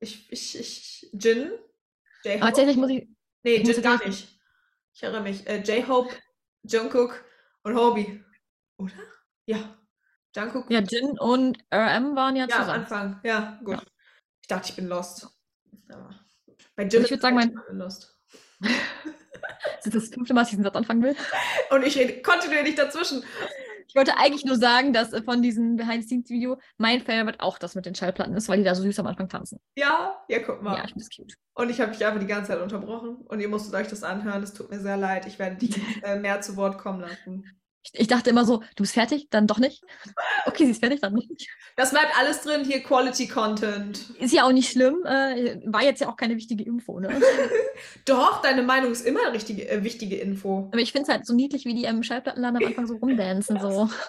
Ich, ich, ich, Jin. J-Hope. Tatsächlich muss ich. Nee, ich Jin gar nicht. Ich erinnere mich. Äh, J-Hope, Jungkook und Hobie. Oder? Ja. Jungkook. Ja, Jin und RM waren ja, ja zusammen. Ja, am Anfang. Ja, gut. Ja. Ich dachte, ich bin lost. Aber bei Jin ich würde sagen, mein. Lost. das ist das fünfte Mal, dass ich den Satz anfangen will. Und ich rede kontinuierlich dazwischen. Ich wollte eigentlich nur sagen, dass äh, von diesem Behind-the-Scenes-Video mein Favorite auch das mit den Schallplatten ist, weil die da so süß am Anfang tanzen. Ja, ja, guck mal. Ja, ich finde das cute. Und ich habe mich einfach die ganze Zeit unterbrochen und ihr musstet euch das anhören. Es tut mir sehr leid. Ich werde dich äh, mehr zu Wort kommen lassen. Ich, ich, dachte immer so, du bist fertig, dann doch nicht. Okay, sie ist fertig, dann nicht. Das bleibt alles drin, hier Quality Content. Ist ja auch nicht schlimm. Äh, war jetzt ja auch keine wichtige Info, ne? doch, deine Meinung ist immer eine richtige, äh, wichtige Info. Aber ich finde es halt so niedlich, wie die im Schallplattenladen am Anfang so rumdancen. So.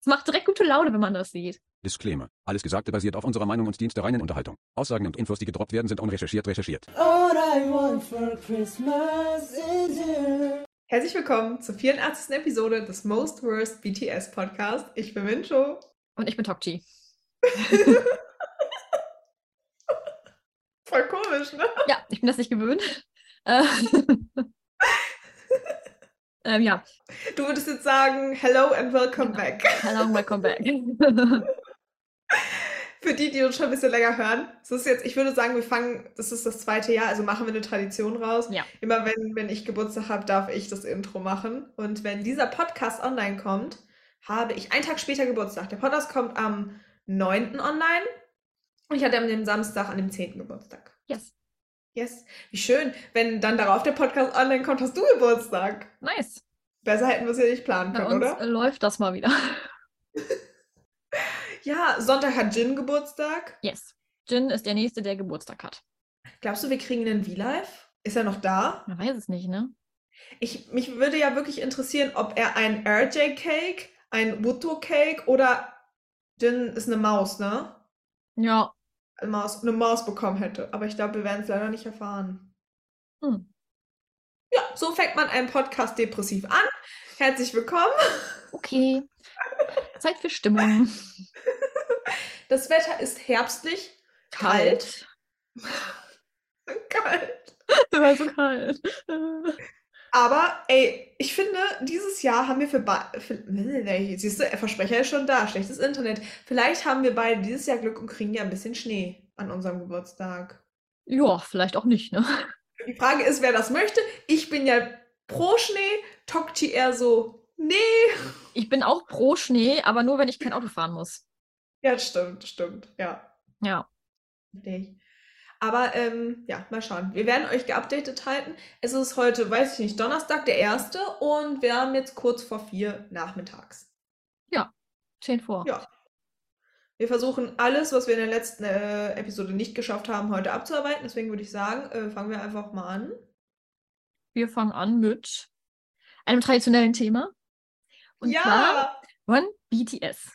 Es macht direkt gute Laune, wenn man das sieht. Disclaimer. Alles Gesagte basiert auf unserer Meinung und dient der reinen Unterhaltung. Aussagen und Infos, die gedroppt werden, sind unrecherchiert recherchiert. All I want for Christmas is you. Herzlich willkommen zur 84. Episode des Most Worst BTS Podcast. Ich bin Mincho. Und ich bin Tokchi. Voll komisch, ne? Ja, ich bin das nicht gewöhnt. Äh, ähm, ja. Du würdest jetzt sagen, hello and welcome genau. back. Hello and welcome back. Für die, die uns schon ein bisschen länger hören, das ist jetzt, ich würde sagen, wir fangen, das ist das zweite Jahr, also machen wir eine Tradition raus. Ja. Immer wenn, wenn ich Geburtstag habe, darf ich das Intro machen. Und wenn dieser Podcast online kommt, habe ich einen Tag später Geburtstag. Der Podcast kommt am 9. online und ich hatte am dem Samstag an dem 10. Geburtstag. Yes. Yes. Wie schön. Wenn dann darauf der Podcast online kommt, hast du Geburtstag. Nice. Besser hätten wir es ja nicht planen können, Bei uns oder? läuft das mal wieder. Ja, Sonntag hat Jin Geburtstag. Yes. Jin ist der Nächste, der Geburtstag hat. Glaubst du, wir kriegen einen V-Live? Ist er noch da? Man weiß es nicht, ne? Ich, mich würde ja wirklich interessieren, ob er ein RJ-Cake, ein Wuto-Cake oder Jin ist eine Maus, ne? Ja. Eine Maus, eine Maus bekommen hätte. Aber ich glaube, wir werden es leider nicht erfahren. Hm. Ja, so fängt man einen Podcast depressiv an. Herzlich willkommen. Okay. Zeit für Stimmung. Das Wetter ist herbstlich, kalt. Kalt. kalt. Immer so kalt. Aber ey, ich finde, dieses Jahr haben wir für, für siehst du, Versprecher ist schon da, schlechtes Internet. Vielleicht haben wir beide dieses Jahr Glück und kriegen ja ein bisschen Schnee an unserem Geburtstag. Ja, vielleicht auch nicht, ne? Die Frage ist, wer das möchte. Ich bin ja pro Schnee, Tokchi eher so, nee. Ich bin auch pro Schnee, aber nur, wenn ich kein Auto fahren muss. Ja, stimmt, stimmt, ja. Ja. Aber ähm, ja, mal schauen. Wir werden euch geupdatet halten. Es ist heute, weiß ich nicht, Donnerstag, der erste und wir haben jetzt kurz vor vier nachmittags. Ja, zehn vor. Ja. Wir versuchen alles, was wir in der letzten äh, Episode nicht geschafft haben, heute abzuarbeiten. Deswegen würde ich sagen, äh, fangen wir einfach mal an. Wir fangen an mit einem traditionellen Thema. Und ja. zwar Run BTS.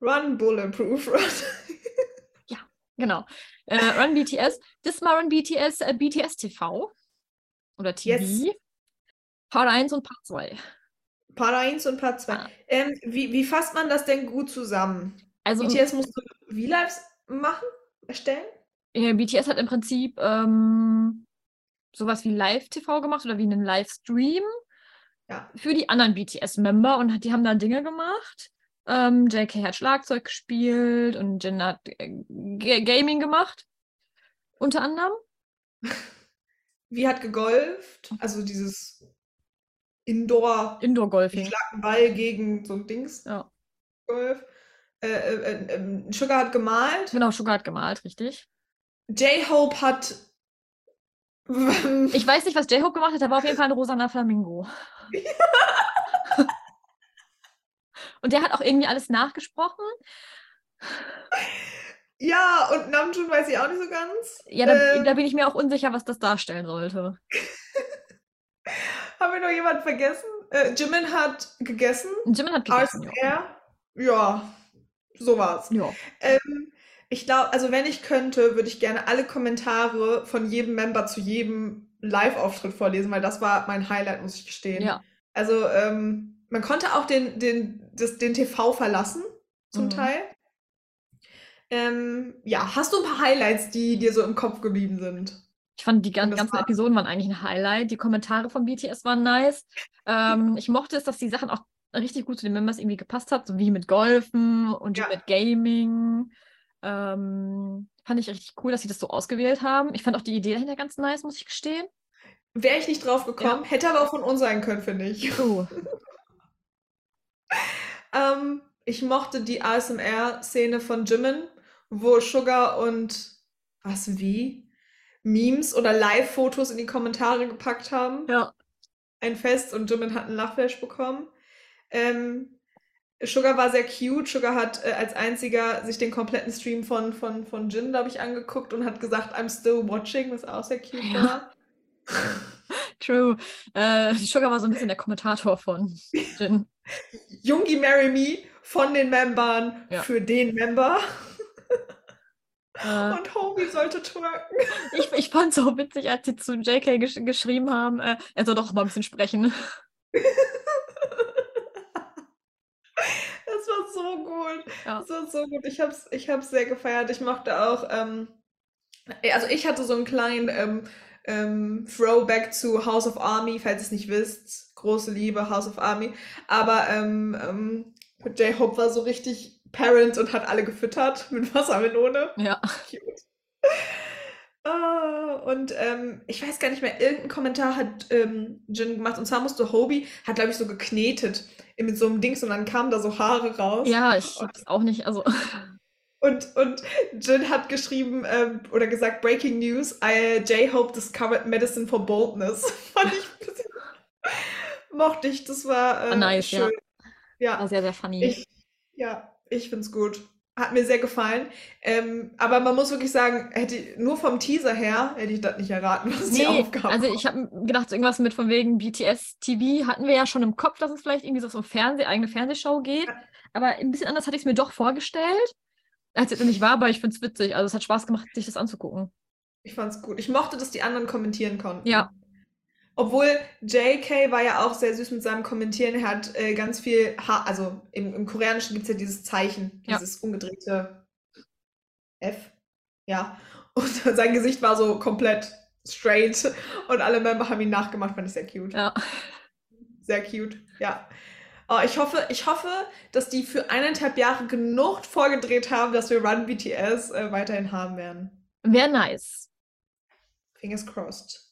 Run Bulletproof Run. ja, genau. Äh, Run BTS. Das Mal Run BTS, äh, BTS TV. Oder TV. Yes. Part 1 und Part 2. Part 1 und Part 2. Ah. Ähm, wie, wie fasst man das denn gut zusammen? Also, BTS musst du V-Lives machen, erstellen? Ja, BTS hat im Prinzip ähm, sowas wie Live-TV gemacht oder wie einen Livestream ja. für die anderen BTS-Member und die haben da Dinge gemacht. Ähm, JK hat Schlagzeug gespielt und Jin hat äh, Gaming gemacht, unter anderem. Wie hat gegolft? Also dieses Indoor. Indoor-Golfing. Schlag einen Ball gegen so ein Dings. Ja. Golf. Äh, äh, äh, Sugar hat gemalt. Genau, Sugar hat gemalt, richtig. J-Hope hat. Ich weiß nicht, was J-Hope gemacht hat, aber auf jeden Fall ein rosaner Flamingo. und der hat auch irgendwie alles nachgesprochen. Ja, und Namjoon weiß ich auch nicht so ganz. Ja, da, ähm, da bin ich mir auch unsicher, was das darstellen sollte. Haben wir noch jemanden vergessen? Äh, Jimin hat gegessen. Jimin hat gegessen, ja. Ja, so war's. Ja. Ähm, ich glaube, also wenn ich könnte, würde ich gerne alle Kommentare von jedem Member zu jedem Live-Auftritt vorlesen, weil das war mein Highlight, muss ich gestehen. Ja. Also ähm, man konnte auch den, den, das, den TV verlassen, zum mhm. Teil. Ähm, ja, hast du ein paar Highlights, die dir so im Kopf geblieben sind? Ich fand die ganzen war- Episoden waren eigentlich ein Highlight. Die Kommentare von BTS waren nice. Ähm, ich mochte es, dass die Sachen auch richtig gut zu den Members irgendwie gepasst hat, so wie mit Golfen und Ja. mit Gaming. Ähm, fand ich richtig cool, dass sie das so ausgewählt haben. Ich fand auch die Idee dahinter ganz nice, muss ich gestehen. Wäre ich nicht drauf gekommen, hätte aber auch von uns sein können, finde ich. Oh, Ähm, ich mochte die ASMR-Szene von Jimin, wo Sugar und was wie? Memes oder Live-Fotos in die Kommentare gepackt haben. ja. Ein Fest und Jimin hat einen Lachflash bekommen. Ähm, Sugar war sehr cute. Sugar hat äh, als einziger sich den kompletten Stream von, von, von Jin, glaube ich, angeguckt und hat gesagt, I'm still watching, was auch sehr cute Ja. war. True. Äh, Sugar war so ein bisschen der Kommentator von Jin. Jungi Marry Me von den Membern Ja. für den Member. Äh, Und Homie sollte twerken. ich ich fand es so witzig, als sie zu JK gesch geschrieben haben, äh, er soll doch mal ein bisschen sprechen. War so gut. Ja. Das war so gut. Ich hab's, ich hab's sehr gefeiert. Ich mochte auch, ähm, also ich hatte so einen kleinen ähm, ähm, Throwback zu House of Army, falls ihr es nicht wisst. Große Liebe, House of Army. Aber ähm, ähm, J-Hope war so richtig Parent und hat alle gefüttert mit Wassermelone. Ja. Cute. Ah, und ähm, ich weiß gar nicht mehr, irgendein Kommentar hat ähm, Jin gemacht. Und zwar musste Hobie, hat glaube ich so geknetet mit so einem Dings und dann kamen da so Haare raus. Ja, ich hab's auch nicht, also. Und, und Jin hat geschrieben ähm, oder gesagt, Breaking News, I, J-Hope discovered medicine for boldness. Fand ich ein bisschen, mochte ich, das war äh, nice, ja. schön. Ja, War sehr, sehr funny. ich, ja, ich find's gut. Hat mir sehr gefallen. Ähm, aber man muss wirklich sagen, hätte ich- nur vom Teaser her hätte ich das nicht erraten, was die Nee, Aufgabe also ich habe gedacht, so irgendwas mit von wegen BTS TV hatten wir ja schon im Kopf, dass es vielleicht irgendwie so um Fernseh, eigene Fernsehshow geht. Aber ein bisschen anders hatte ich es mir doch vorgestellt, als es nicht war, aber ich finde es witzig. Also es hat Spaß gemacht, sich das anzugucken. Ich fand's gut. Ich mochte, dass die anderen kommentieren konnten. Ja. Obwohl JK war ja auch sehr süß mit seinem Kommentieren. Er hat äh, ganz viel, ha also im, im Koreanischen gibt es ja dieses Zeichen, Ja. dieses umgedrehte F. Ja. Und sein Gesicht war so komplett straight und alle Member haben ihn nachgemacht, fand ich sehr cute. Ja. Sehr cute, ja. Oh, ich hoffe, ich hoffe, dass die für eineinhalb Jahre genug vorgedreht haben, dass wir Run BTS äh, weiterhin haben werden. Wäre nice. Fingers crossed.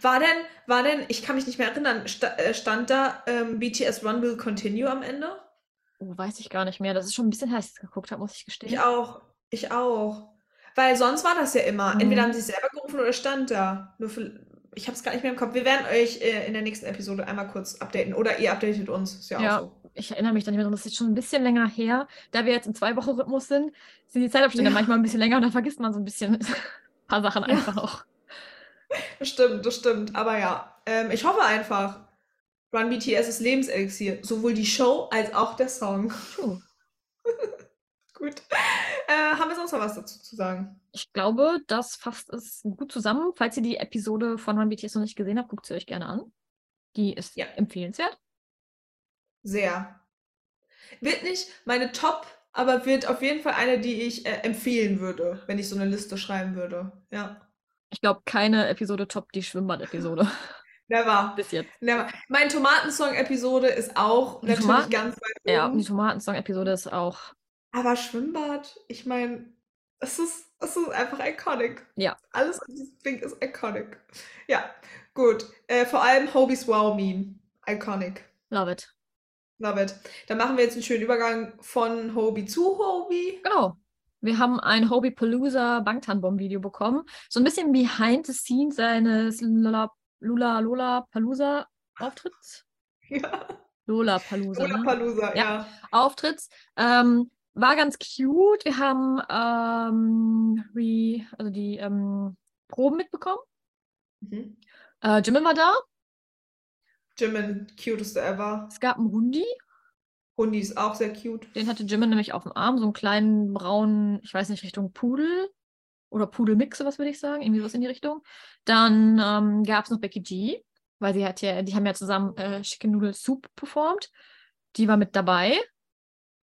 War denn, war denn, ich kann mich nicht mehr erinnern, äh, stand da ähm, BTS Run will continue am Ende? Oh, weiß ich gar nicht mehr. Das ist schon ein bisschen her, als ich es geguckt habe, muss ich gestehen. Ich auch. Ich auch. Weil sonst war das ja immer. Mhm. Entweder haben sie es selber gerufen oder stand da. Nur für, ich habe es gar nicht mehr im Kopf. Wir werden euch äh, in der nächsten Episode einmal kurz updaten. Oder ihr updatet uns. Ist ja, Ja. auch so. Ich erinnere mich da nicht mehr dran, das ist schon ein bisschen länger her. Da wir jetzt in zwei Wochen Rhythmus sind, sind die Zeitabstände Ja. manchmal ein bisschen länger und dann vergisst man so ein bisschen ein paar Sachen Ja. einfach auch. Das stimmt, das stimmt. Aber ja, ähm, ich hoffe einfach, Run BTS ist Lebenselixier. Sowohl die Show als auch der Song. Puh. Gut. Äh, haben wir sonst noch was dazu zu sagen? Ich glaube, das fasst es gut zusammen. Falls ihr die Episode von Run BTS noch nicht gesehen habt, guckt sie euch gerne an. Die ist Ja. empfehlenswert. Sehr. Wird nicht meine Top, aber wird auf jeden Fall eine, die ich äh, empfehlen würde, wenn ich so eine Liste schreiben würde. Ja. Ich glaube, keine Episode toppt die Schwimmbad-Episode Never. bis jetzt. Never. Mein Tomatensong-Episode ist auch Die natürlich Tomaten- ganz weit Ja, und oben. die Tomatensong-Episode ist auch. Aber Schwimmbad, ich meine, es ist, es ist einfach iconic. Ja. Alles an diesem Ding ist iconic. Ja, gut. Äh, vor allem Hobie's Wow-Meme. Iconic. Love it. Love it. Dann machen wir jetzt einen schönen Übergang von Hobie zu Hobie. Genau. Wir haben ein Hobie Palooza Bangtan-Bomb-Video bekommen. So ein bisschen behind the scenes seines Lula Lula Lola Palooza Auftritts. Ja. Lola Palooza. Ne? Lollapalooza, Ja. ja. Auftritts. Ähm, war ganz cute. Wir haben ähm, re, also die ähm, Proben mitbekommen. Mhm. Äh, Jimin war da. Jimin, cutest ever. Es gab einen Hundi. Hundi ist auch sehr cute. Den hatte Jimin nämlich auf dem Arm. So einen kleinen braunen, ich weiß nicht, Richtung Pudel. Oder Pudelmix, was würde ich sagen. Irgendwie was in die Richtung. Dann ähm, gab es noch Becky G. Weil sie hat ja, die haben ja zusammen äh, Chicken Noodle Soup performt. Die war mit dabei.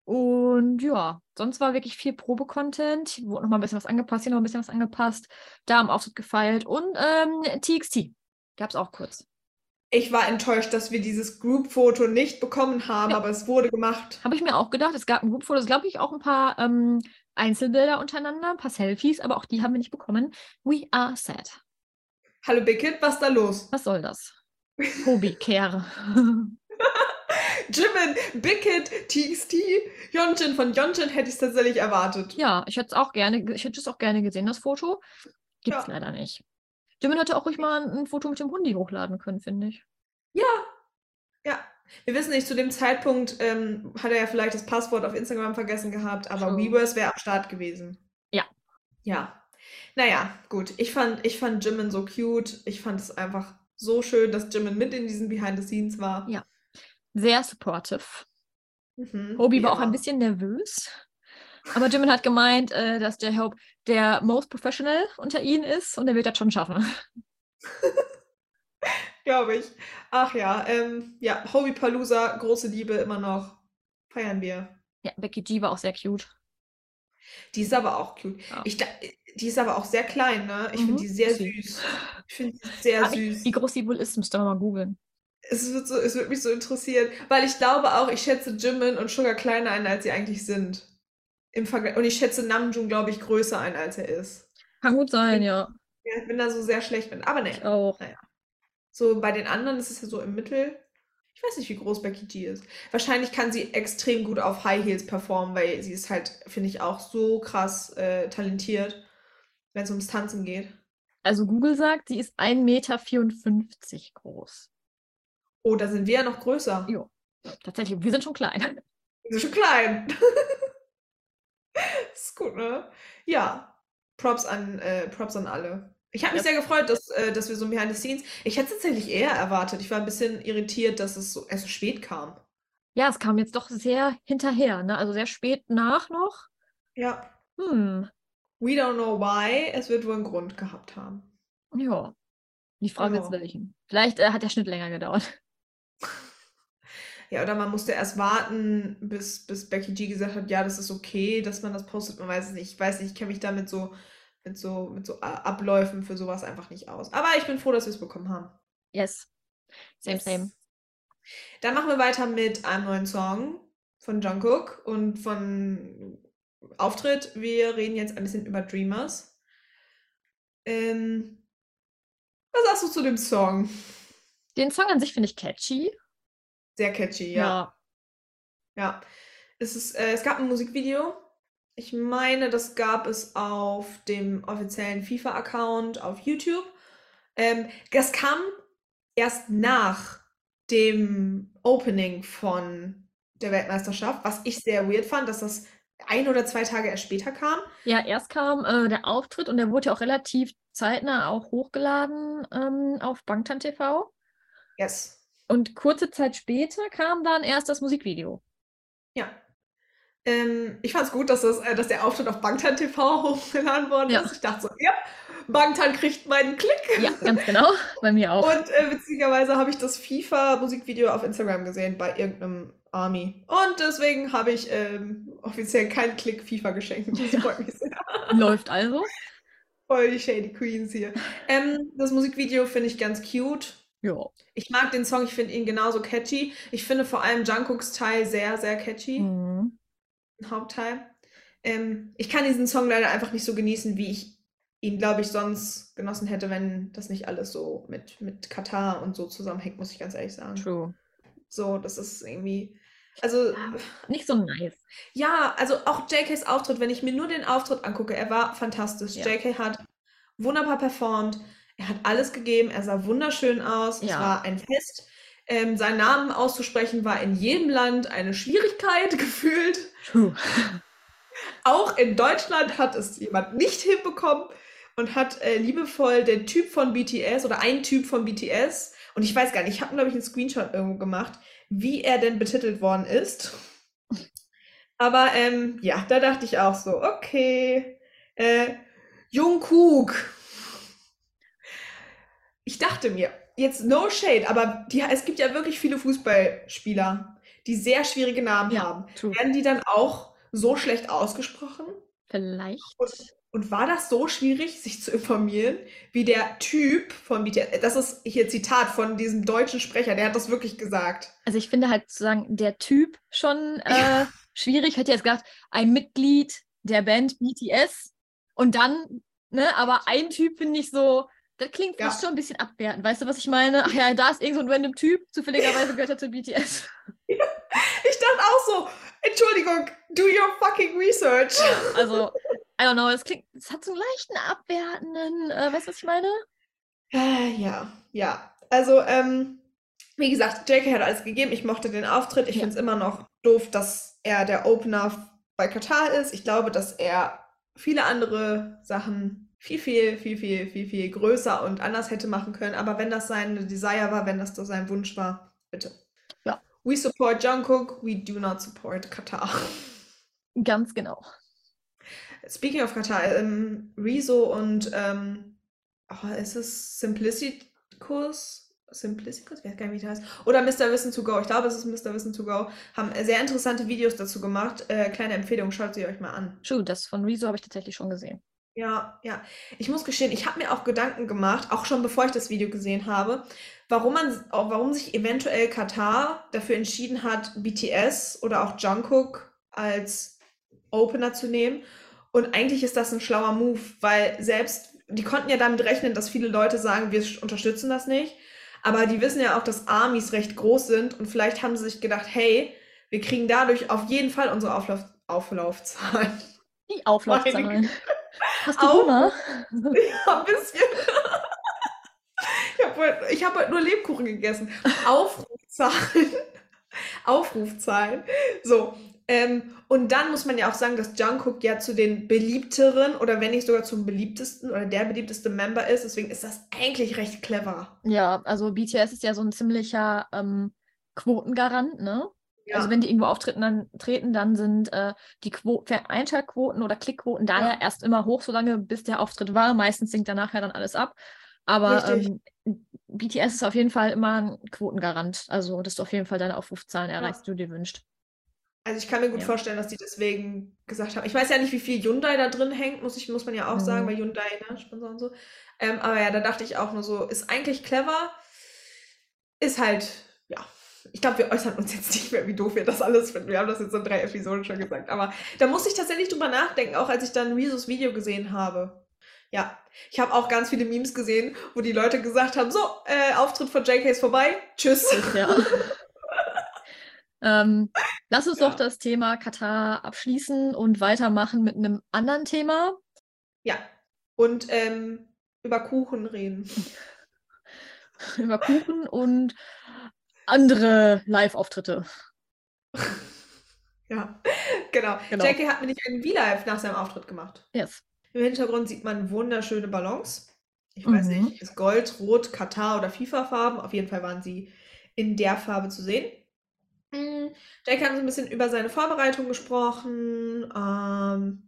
Und ja, sonst war wirklich viel Probe-Content. Wurde noch mal ein bisschen was angepasst, hier noch ein bisschen was angepasst. Da am Auftritt gefeilt. Und ähm, TXT gab es auch kurz. Ich war enttäuscht, dass wir dieses Group-Foto nicht bekommen haben, Ja. aber es wurde gemacht. Habe ich mir auch gedacht. Es gab ein Group-Foto, glaube ich, auch ein paar ähm, Einzelbilder untereinander, ein paar Selfies, aber auch die haben wir nicht bekommen. We are sad. Hallo Bickett, was ist da los? Was soll das? Hobie, Kehre. Jimin, Bickett, TXT, Yonjin. Von Yonjin hätte ich es tatsächlich erwartet. ja, ich hätte es auch gerne, ge- ich hätte es auch gerne gesehen, das Foto. Gibt es Ja. leider nicht. Jimin hätte auch ruhig mal ein, Foto mit dem Hundi hochladen können, finde ich. Ja. Ja. Wir wissen nicht, zu dem Zeitpunkt ähm, hat er ja vielleicht das Passwort auf Instagram vergessen gehabt, aber True. Weverse wäre am Start gewesen. Ja. Ja. Naja, gut. Ich fand, ich fand Jimin so cute. Ich fand es einfach so schön, dass Jimin mit in diesen Behind the Scenes war. Ja. Sehr supportive. Mhm, wie war auch ein bisschen nervös. Aber Jimin hat gemeint, äh, dass der Hope der most professional unter ihnen ist und er wird das schon schaffen. Glaube ich. Ach ja, ähm, ja, Hobie Palooza, große Liebe immer noch. Feiern wir. Ja, Becky G war auch sehr cute. Die ist aber auch cute. Ja. Ich, die ist aber auch sehr klein, ne? Ich Mhm, finde die sehr süß. Ich finde die sehr wie, süß. wie groß sie wohl ist, müsst ihr mal googeln. Es wird, so, es wird mich so interessieren, weil ich glaube auch, ich schätze Jimin und Sugar kleiner ein, als sie eigentlich sind. Im Vergleich. Und ich schätze Namjoon, glaube ich, größer ein, als er ist. Kann gut sein, ja. Ja, ich bin da so sehr schlecht mit. Aber ne, Ich auch. so bei den anderen ist es ja so im Mittel. Ich weiß nicht, wie groß Becky G ist. Wahrscheinlich kann sie extrem gut auf High Heels performen, weil sie ist halt, finde ich, auch so krass äh, talentiert, wenn es ums Tanzen geht. Also Google sagt, sie ist 1,54 Meter groß. Oh, da sind wir ja noch größer. Jo. Tatsächlich, wir sind schon klein. Wir sind schon klein. Ist gut, ne? Ja. Props an, äh, Props an alle. Ich habe mich Ja. sehr gefreut, dass, äh, dass wir so ein Behind the Scenes. Ich hätte es tatsächlich eher erwartet. Ich war ein bisschen irritiert, dass es so erst so spät kam. Ja, es kam jetzt doch sehr hinterher, ne? Also sehr spät nach noch. Ja. Hm, We don't know why. Es wird wohl einen Grund gehabt haben. ja. Die Frage ist Ja. welchen. Vielleicht äh, hat der Schnitt länger gedauert. Ja, oder man musste erst warten, bis, bis Becky G gesagt hat, ja, das ist okay, dass man das postet. Man weiß es nicht. Ich weiß nicht, ich kenne mich da mit so, mit so, mit so Abläufen für sowas einfach nicht aus. Aber ich bin froh, dass wir es bekommen haben. Yes. Same, Yes. same. Dann machen wir weiter mit einem neuen Song von Jungkook und von Auftritt. Wir reden jetzt ein bisschen über Dreamers. Ähm, was sagst du zu dem Song? Den Song an sich finde ich catchy. Sehr catchy, ja. Ja. Ja. Es ist, äh, es gab ein Musikvideo. Ich meine, das gab es auf dem offiziellen FIFA-Account auf YouTube. Ähm, das kam erst nach dem Opening von der Weltmeisterschaft, was ich sehr weird fand, dass das ein oder zwei Tage erst später kam. Ja, erst kam äh, der Auftritt und der wurde ja auch relativ zeitnah auch hochgeladen ähm, auf Bangtan TV. Yes. Und kurze Zeit später kam dann erst das Musikvideo. Ja. Ähm, ich fand es gut, dass, das, äh, dass der Auftritt auf Bangtan TV hochgeladen worden Ja. ist. Ich dachte so, ja, Bangtan kriegt meinen Klick. Ja, ganz genau. Bei mir auch. Und äh, witzigerweise habe ich das FIFA-Musikvideo auf Instagram gesehen bei irgendeinem Army. Und deswegen habe ich ähm, offiziell keinen Klick FIFA geschenkt. Das freut mich sehr. Läuft also. Voll die Shady Queens hier. Ähm, das Musikvideo finde ich ganz cute. Ja. Ich mag den Song, ich finde ihn genauso catchy. Ich finde vor allem Jungkooks Teil sehr, sehr catchy. Mhm. Hauptteil. Ähm, ich kann diesen Song leider einfach nicht so genießen, wie ich ihn, glaube ich, sonst genossen hätte, wenn das nicht alles so mit, mit Katar und so zusammenhängt, muss ich ganz ehrlich sagen. True. So, das ist irgendwie. Also, Nicht so nice. ja, also auch JKs Auftritt, wenn ich mir nur den Auftritt angucke, er war fantastisch. Ja. JK hat wunderbar performt, er hat alles gegeben, er sah wunderschön aus, es Ja. war ein Fest. Ähm, seinen Namen auszusprechen war in jedem Land eine Schwierigkeit gefühlt. Auch in Deutschland hat es jemand nicht hinbekommen und hat äh, liebevoll den Typ von BTS oder ein Typ von BTS, und ich weiß gar nicht, ich habe, glaube ich, einen Screenshot irgendwo gemacht, wie er denn betitelt worden ist. Aber ähm, ja, da dachte ich auch so, okay, äh, Jungkook. Ich dachte mir, jetzt no shade, aber die, es gibt ja wirklich viele Fußballspieler, die sehr schwierige Namen Ja, haben, true. werden die dann auch so schlecht ausgesprochen? Vielleicht. Und, und war das so schwierig, sich zu informieren, wie der Typ von BTS, das ist hier Zitat von diesem deutschen Sprecher, der hat das wirklich gesagt. Also ich finde halt sozusagen der Typ schon äh, schwierig. Hätte jetzt gedacht, ein Mitglied der Band BTS und dann, ne, aber ein Typ finde ich so, das klingt Ja. fast schon ein bisschen abwertend. Weißt du, was ich meine? Ach ja, da ist irgend so ein random Typ, zufälligerweise gehört er zu BTS. Ich dachte auch so, Entschuldigung, do your fucking research. Also, I don't know, es klingt, es hat so einen leichten abwertenden, äh, weißt du, was ich meine? Äh, ja, ja. Also, ähm, wie gesagt, JK hat alles gegeben. Ich mochte den Auftritt. Ich Ja. finde es immer noch doof, dass er der Opener bei Katar ist. Ich glaube, dass er viele andere Sachen viel, viel, viel, viel, viel, viel größer und anders hätte machen können. Aber wenn das sein Desire war, wenn das so sein Wunsch war, bitte. Ja. We support Jungkook, we do not support Katar. Ganz genau. Speaking of Katar, ähm, Rezo und ähm, oh, ist es Simplicity-Kurs? Simplicity-Kurs? Ich weiß gar nicht, wie das heißt. Oder Mr. Wissen to Go. Ich glaube, es ist Mr. Wissen to Go. Haben sehr interessante Videos dazu gemacht. Äh, kleine Empfehlung, schaut sie euch mal an. True, das von Rezo habe ich tatsächlich schon gesehen. Ja, ja. Ich muss gestehen, ich habe mir auch Gedanken gemacht, auch schon bevor ich das Video gesehen habe, warum man, auch warum sich eventuell Katar dafür entschieden hat, BTS oder auch Jungkook als Opener zu nehmen. Und eigentlich ist das ein schlauer Move, weil selbst, die konnten ja damit rechnen, dass viele Leute sagen, wir unterstützen das nicht. Aber die wissen ja auch, dass Armies recht groß sind und vielleicht haben sie sich gedacht, hey, wir kriegen dadurch auf jeden Fall unsere Auflauf Auflaufzahlen. Die Auflaufzahlen. Hast du Auf- Hunger? Ja, ein bisschen. Ich habe heute, hab heute nur Lebkuchen gegessen. Aufrufzahlen. Aufrufzahlen. So. Ähm, und dann muss man ja auch sagen, dass Jungkook ja zu den beliebteren oder wenn nicht sogar zum beliebtesten oder der beliebteste Member ist. Deswegen ist das eigentlich recht clever. Ja, also BTS ist ja so ein ziemlicher ähm, Quotengarant, ne? Ja. Also wenn die irgendwo auftreten, dann treten, dann sind äh, die Quo Ver- Einschaltquoten oder Klickquoten daher Ja. erst immer hoch, solange bis der Auftritt war. Meistens sinkt danach ja dann alles ab. Aber ähm, BTS ist auf jeden Fall immer ein Quotengarant. Also, dass du auf jeden Fall deine Aufrufzahlen erreichst, die du dir wünschst. Also ich kann mir gut Ja. vorstellen, dass die deswegen gesagt haben. Ich weiß ja nicht, wie viel Hyundai da drin hängt, muss, ich, muss man ja auch sagen, Mhm. weil Hyundai, ne, Sponsor und so. Ähm, aber ja, da dachte ich auch nur so, ist eigentlich clever, ist halt, ja. Ich glaube, wir äußern uns jetzt nicht mehr, wie doof wir das alles finden. Wir haben das jetzt in drei Episoden schon gesagt. Aber da musste ich tatsächlich drüber nachdenken, auch als ich dann Rezos Video gesehen habe. Ja, ich habe auch ganz viele Memes gesehen, wo die Leute gesagt haben, so, äh, Auftritt von JK ist vorbei, tschüss. Ja. ähm, lass uns Ja. doch das Thema Katar abschließen und weitermachen mit einem anderen Thema. Ja, und ähm, über Kuchen reden. über Kuchen und andere Live-Auftritte. Ja, genau. Genau. JK hat nämlich einen V-Live nach seinem Auftritt gemacht. Yes. Im Hintergrund sieht man wunderschöne Ballons. Ich weiß Mhm. nicht, ist Gold, Rot, Katar oder FIFA-Farben. Auf jeden Fall waren sie in der Farbe zu sehen. Mm, JK hat so ein bisschen über seine Vorbereitung gesprochen, ähm,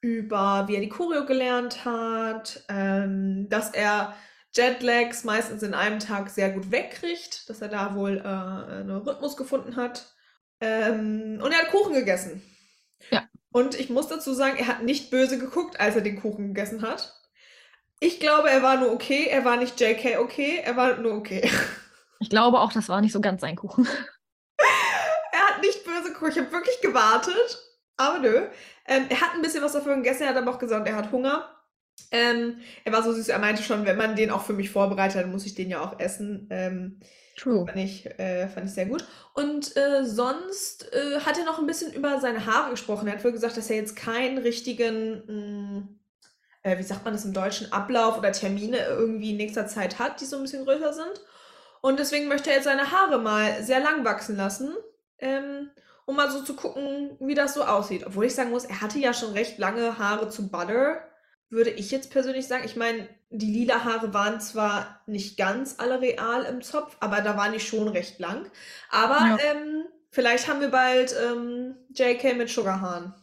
über wie er die Choreo gelernt hat, ähm, dass er Jetlags meistens in einem Tag sehr gut wegkriegt, dass er da wohl äh, einen Rhythmus gefunden hat. Ähm, und er hat Kuchen gegessen. Ja. Und ich muss dazu sagen, er hat nicht böse geguckt, als er den Kuchen gegessen hat. Ich glaube, er war nur okay. Er war nicht JK okay, er war nur okay. Ich glaube auch, das war nicht so ganz sein Kuchen. Er hat nicht böse geguckt. Ich habe wirklich gewartet. Aber nö. Ähm, er hat ein bisschen was davon gegessen. Er hat aber auch gesagt, er hat Hunger. Ähm, er war so süß. Er meinte schon, wenn man den auch für mich vorbereitet, dann muss ich den ja auch essen. Ähm, True. Fand ich, äh, fand ich sehr gut. Und äh, sonst äh, hat er noch ein bisschen über seine Haare gesprochen. Er hat wohl gesagt, dass er jetzt keinen richtigen, mh, äh, wie sagt man das im Deutschen, Ablauf oder Termine irgendwie in nächster Zeit hat, die so ein bisschen größer sind. Und deswegen möchte er jetzt seine Haare mal sehr lang wachsen lassen, ähm, um mal so zu gucken, wie das so aussieht. Obwohl ich sagen muss, er hatte ja schon recht lange Haare zu Butter, würde ich jetzt persönlich sagen. Ich meine, die lila Haare waren zwar nicht ganz alle real im Zopf, aber da waren die schon recht lang. Aber Ja. ähm, vielleicht haben wir bald ähm, JK mit Sugarhaaren.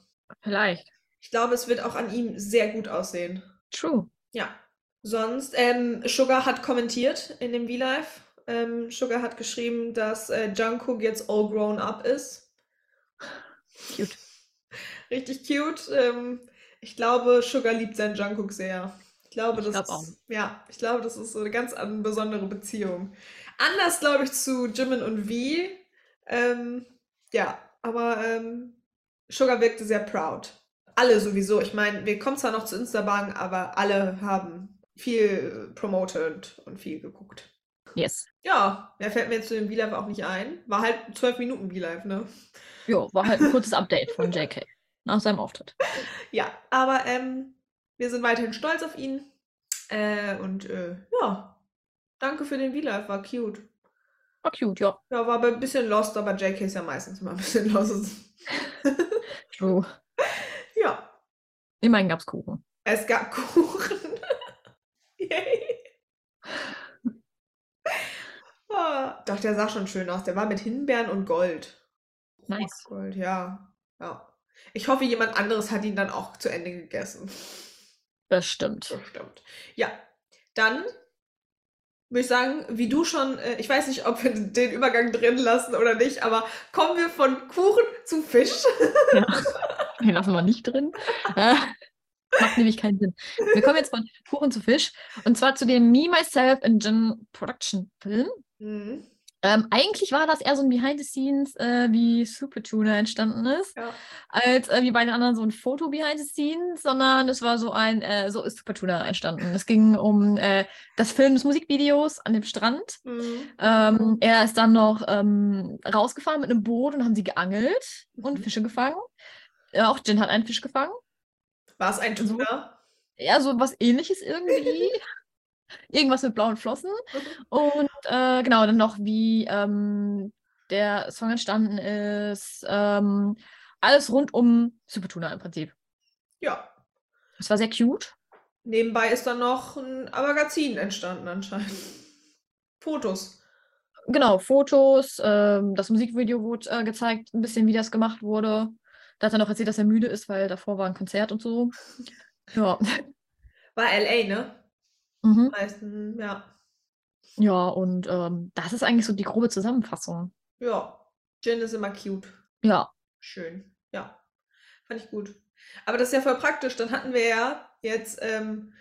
Vielleicht. Ich glaube, es wird auch an ihm sehr gut aussehen. True. Ja. Sonst, ähm, Sugar hat kommentiert in dem V-Live. ähm, Sugar hat geschrieben, dass äh, Jungkook jetzt all grown up ist. Cute. Richtig cute. Ähm, ich glaube, Sugar liebt seinen Jungkook sehr. Ich glaube, Ich das glaub auch. ist, ja, ich glaube, das ist so eine ganz an- besondere Beziehung. Anders, glaube ich, zu Jimin und V. Ähm, ja, aber ähm, Sugar wirkte sehr proud. Alle sowieso. Ich meine, wir kommen zwar noch zu Instabang, aber alle haben viel promoted und viel geguckt. Yes. Ja, mehr fällt mir jetzt zu dem V-Live auch nicht ein. War halt 12 Minuten V-Live, ne? Jo, war halt ein kurzes Update von JK nach seinem Auftritt. Ja, aber ähm, wir sind weiterhin stolz auf ihn. Äh, und äh, ja, danke für den V-Live, war cute. War cute, ja. Ja, war aber ein bisschen lost, aber JK ist ja meistens immer ein bisschen lost. True. ja, Immerhin gab's Kuchen. es gab Kuchen. Yay. Ah, doch, der sah schon schön aus. Der war mit Himbeeren und Gold. Nice. Gold, ja. Ja. Ich hoffe, jemand anderes hat ihn dann auch zu Ende gegessen. Bestimmt. Bestimmt. Ja, dann würde ich sagen, wie du schon, äh, ich weiß nicht, ob wir den Übergang drin lassen oder nicht, aber kommen wir von Kuchen zu Fisch. Ja. Den lassen wir nicht drin. Äh, macht nämlich keinen Sinn. Wir kommen jetzt von Kuchen zu Fisch. Und zwar zu dem Me, Myself and Jen Production Film. Mhm. Ähm, eigentlich war das eher so ein Behind the Scenes, äh, wie Super Tuna entstanden ist, Ja. als äh, wie bei den anderen so ein Foto Behind the Scenes, sondern es war so ein, äh, so ist Super Tuna entstanden. Es ging um äh, das Film des Musikvideos an dem Strand. Mhm. Ähm, er ist dann noch ähm, rausgefahren mit einem Boot und haben sie geangelt und Mhm. Fische gefangen. Auch Jin hat einen Fisch gefangen. War es ein So. Tuna? Ja, so was ähnliches irgendwie. Irgendwas mit blauen Flossen. Und äh, genau, dann noch, wie ähm, der Song entstanden ist. Ähm, alles rund um Super Tuna im Prinzip. Ja. Es war sehr cute. Nebenbei ist dann noch ein Magazin entstanden anscheinend. Fotos. Genau, Fotos, ähm, das Musikvideo wurde äh, gezeigt, ein bisschen, wie das gemacht wurde. Da hat er noch erzählt, dass er müde ist, weil davor war ein Konzert und so. Ja. War LA, ne? Mhm. Meisten, ja. Ja, und ähm, das ist eigentlich so die grobe Zusammenfassung. Ja. Jin ist immer cute. Ja, Schön. Ja. Fand ich gut. Aber das ist ja voll praktisch. Dann hatten wir ja jetzt, ähm,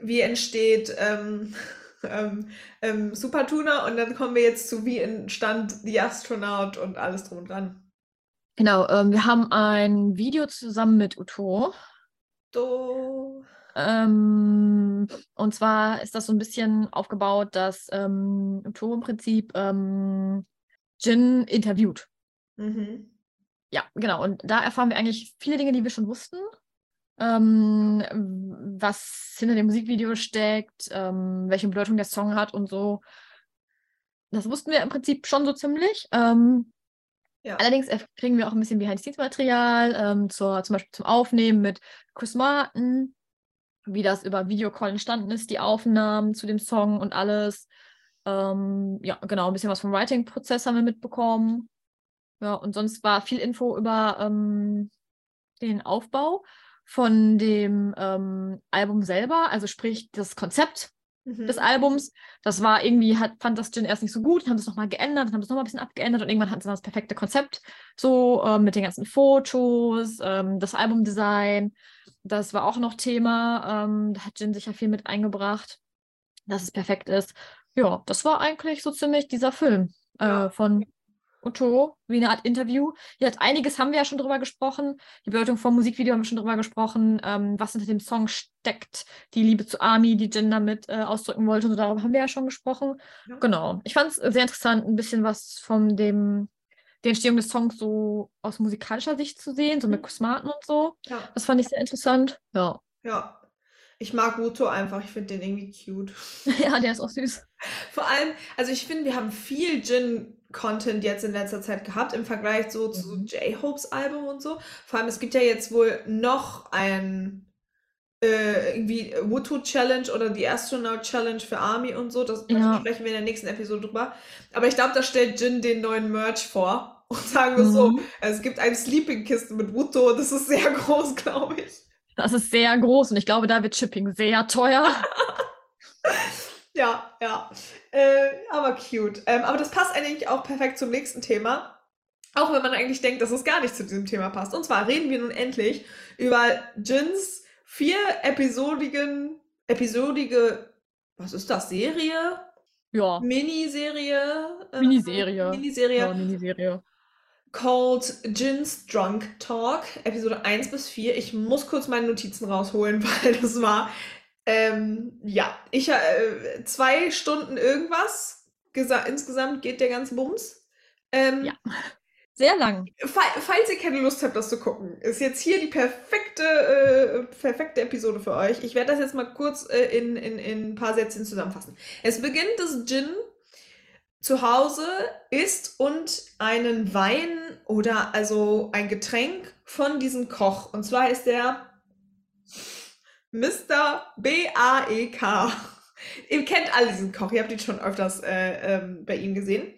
wie entsteht ähm, ähm, ähm, Super Tuna und dann kommen wir jetzt zu, wie entstand The Astronaut und alles drum und dran. genau. Ähm, wir haben ein Video zusammen mit Uto. So. Ähm, und zwar ist das so ein bisschen aufgebaut, dass ähm, im Prinzip ähm, Jin interviewt. Mhm. Ja, genau. Und da erfahren wir eigentlich viele Dinge, die wir schon wussten. Ähm, was hinter dem Musikvideo steckt, ähm, welche Bedeutung der Song hat und so. Das wussten wir im Prinzip schon so ziemlich. Ähm, Ja. allerdings kriegen wir auch ein bisschen Behind-the-Scenes-Material ähm, zur, zum Beispiel zum Aufnehmen mit Chris Martin, wie das über Videocall entstanden ist, die Aufnahmen zu dem Song und alles. Ähm, ja, genau, ein bisschen was vom Writing-Prozess haben wir mitbekommen. Ja, und sonst war viel Info über ähm, den Aufbau von dem ähm, Album selber, also sprich das Konzept Mhm. des Albums. Das war irgendwie, hat, fand das Jin erst nicht so gut, haben das nochmal geändert, haben das nochmal ein bisschen abgeändert und irgendwann hatten sie dann das perfekte Konzept, so ähm, mit den ganzen Fotos, ähm, das Albumdesign. Das war auch noch Thema. Ähm, da hat Jin sicher viel mit eingebracht, dass es perfekt ist. Ja, das war eigentlich so ziemlich dieser Film äh, Ja. von Otto, wie eine Art Interview. Jetzt einiges haben wir ja schon drüber gesprochen. Die Bedeutung vom Musikvideo haben wir schon drüber gesprochen. Ähm, was hinter dem Song steckt, die Liebe zu Army, die Jin damit äh, ausdrücken wollte. Und so, darüber haben wir ja schon gesprochen. Ja. Genau. Ich fand es sehr interessant, ein bisschen was von dem, der Entstehung des Songs so aus musikalischer Sicht zu sehen, so mit Mhm. Martin und so. Ja. Das fand ich sehr interessant. Ja. Ja. Ich mag Wuto einfach. Ich finde den irgendwie cute. ja, der ist auch süß. Vor allem, also ich finde, wir haben viel Jin-Content jetzt in letzter Zeit gehabt im Vergleich so zu Mhm. J-Hopes Album und so. Vor allem, es gibt ja jetzt wohl noch ein äh, irgendwie Wutu Challenge oder die Astronaut Challenge für Army und so. Das, da Ja. sprechen wir in der nächsten Episode drüber. Aber ich glaube, da stellt Jin den neuen Merch vor. Und sagen wir so, Mhm. es gibt eine Sleeping-Kiste mit Wuto. Das ist sehr groß, glaube ich. Das ist sehr groß und ich glaube, da wird Shipping sehr teuer. Ja, ja. Äh, aber cute. Ähm, aber das passt eigentlich auch perfekt zum nächsten Thema. Auch wenn man eigentlich denkt, dass es gar nicht zu diesem Thema passt. Und zwar reden wir nun endlich über Jins vier episodigen, episodige, was ist das, Serie? Ja, Miniserie? äh, Miniserie. Miniserie. ja, Miniserie. Called Jin's Drunk Talk, Episode 1 bis 4. Ich muss kurz meine Notizen rausholen, weil das war, ähm, ja, ich, äh, zwei Stunden irgendwas. Gesa insgesamt geht der ganze Bums. Ähm, Ja. Sehr lang. fa falls ihr keine Lust habt, das zu gucken, ist jetzt hier die perfekte, äh, perfekte Episode für euch. Ich werde das jetzt mal kurz äh, in, in, in ein paar Sätzen zusammenfassen. Es beginnt, dass Jin zu Hause isst und einen Wein oder also ein Getränk von diesem Koch. Und zwar ist der Mr. B-A-E-K. Ihr kennt alle diesen Koch, ihr habt ihn schon öfters äh, ähm, bei ihm gesehen.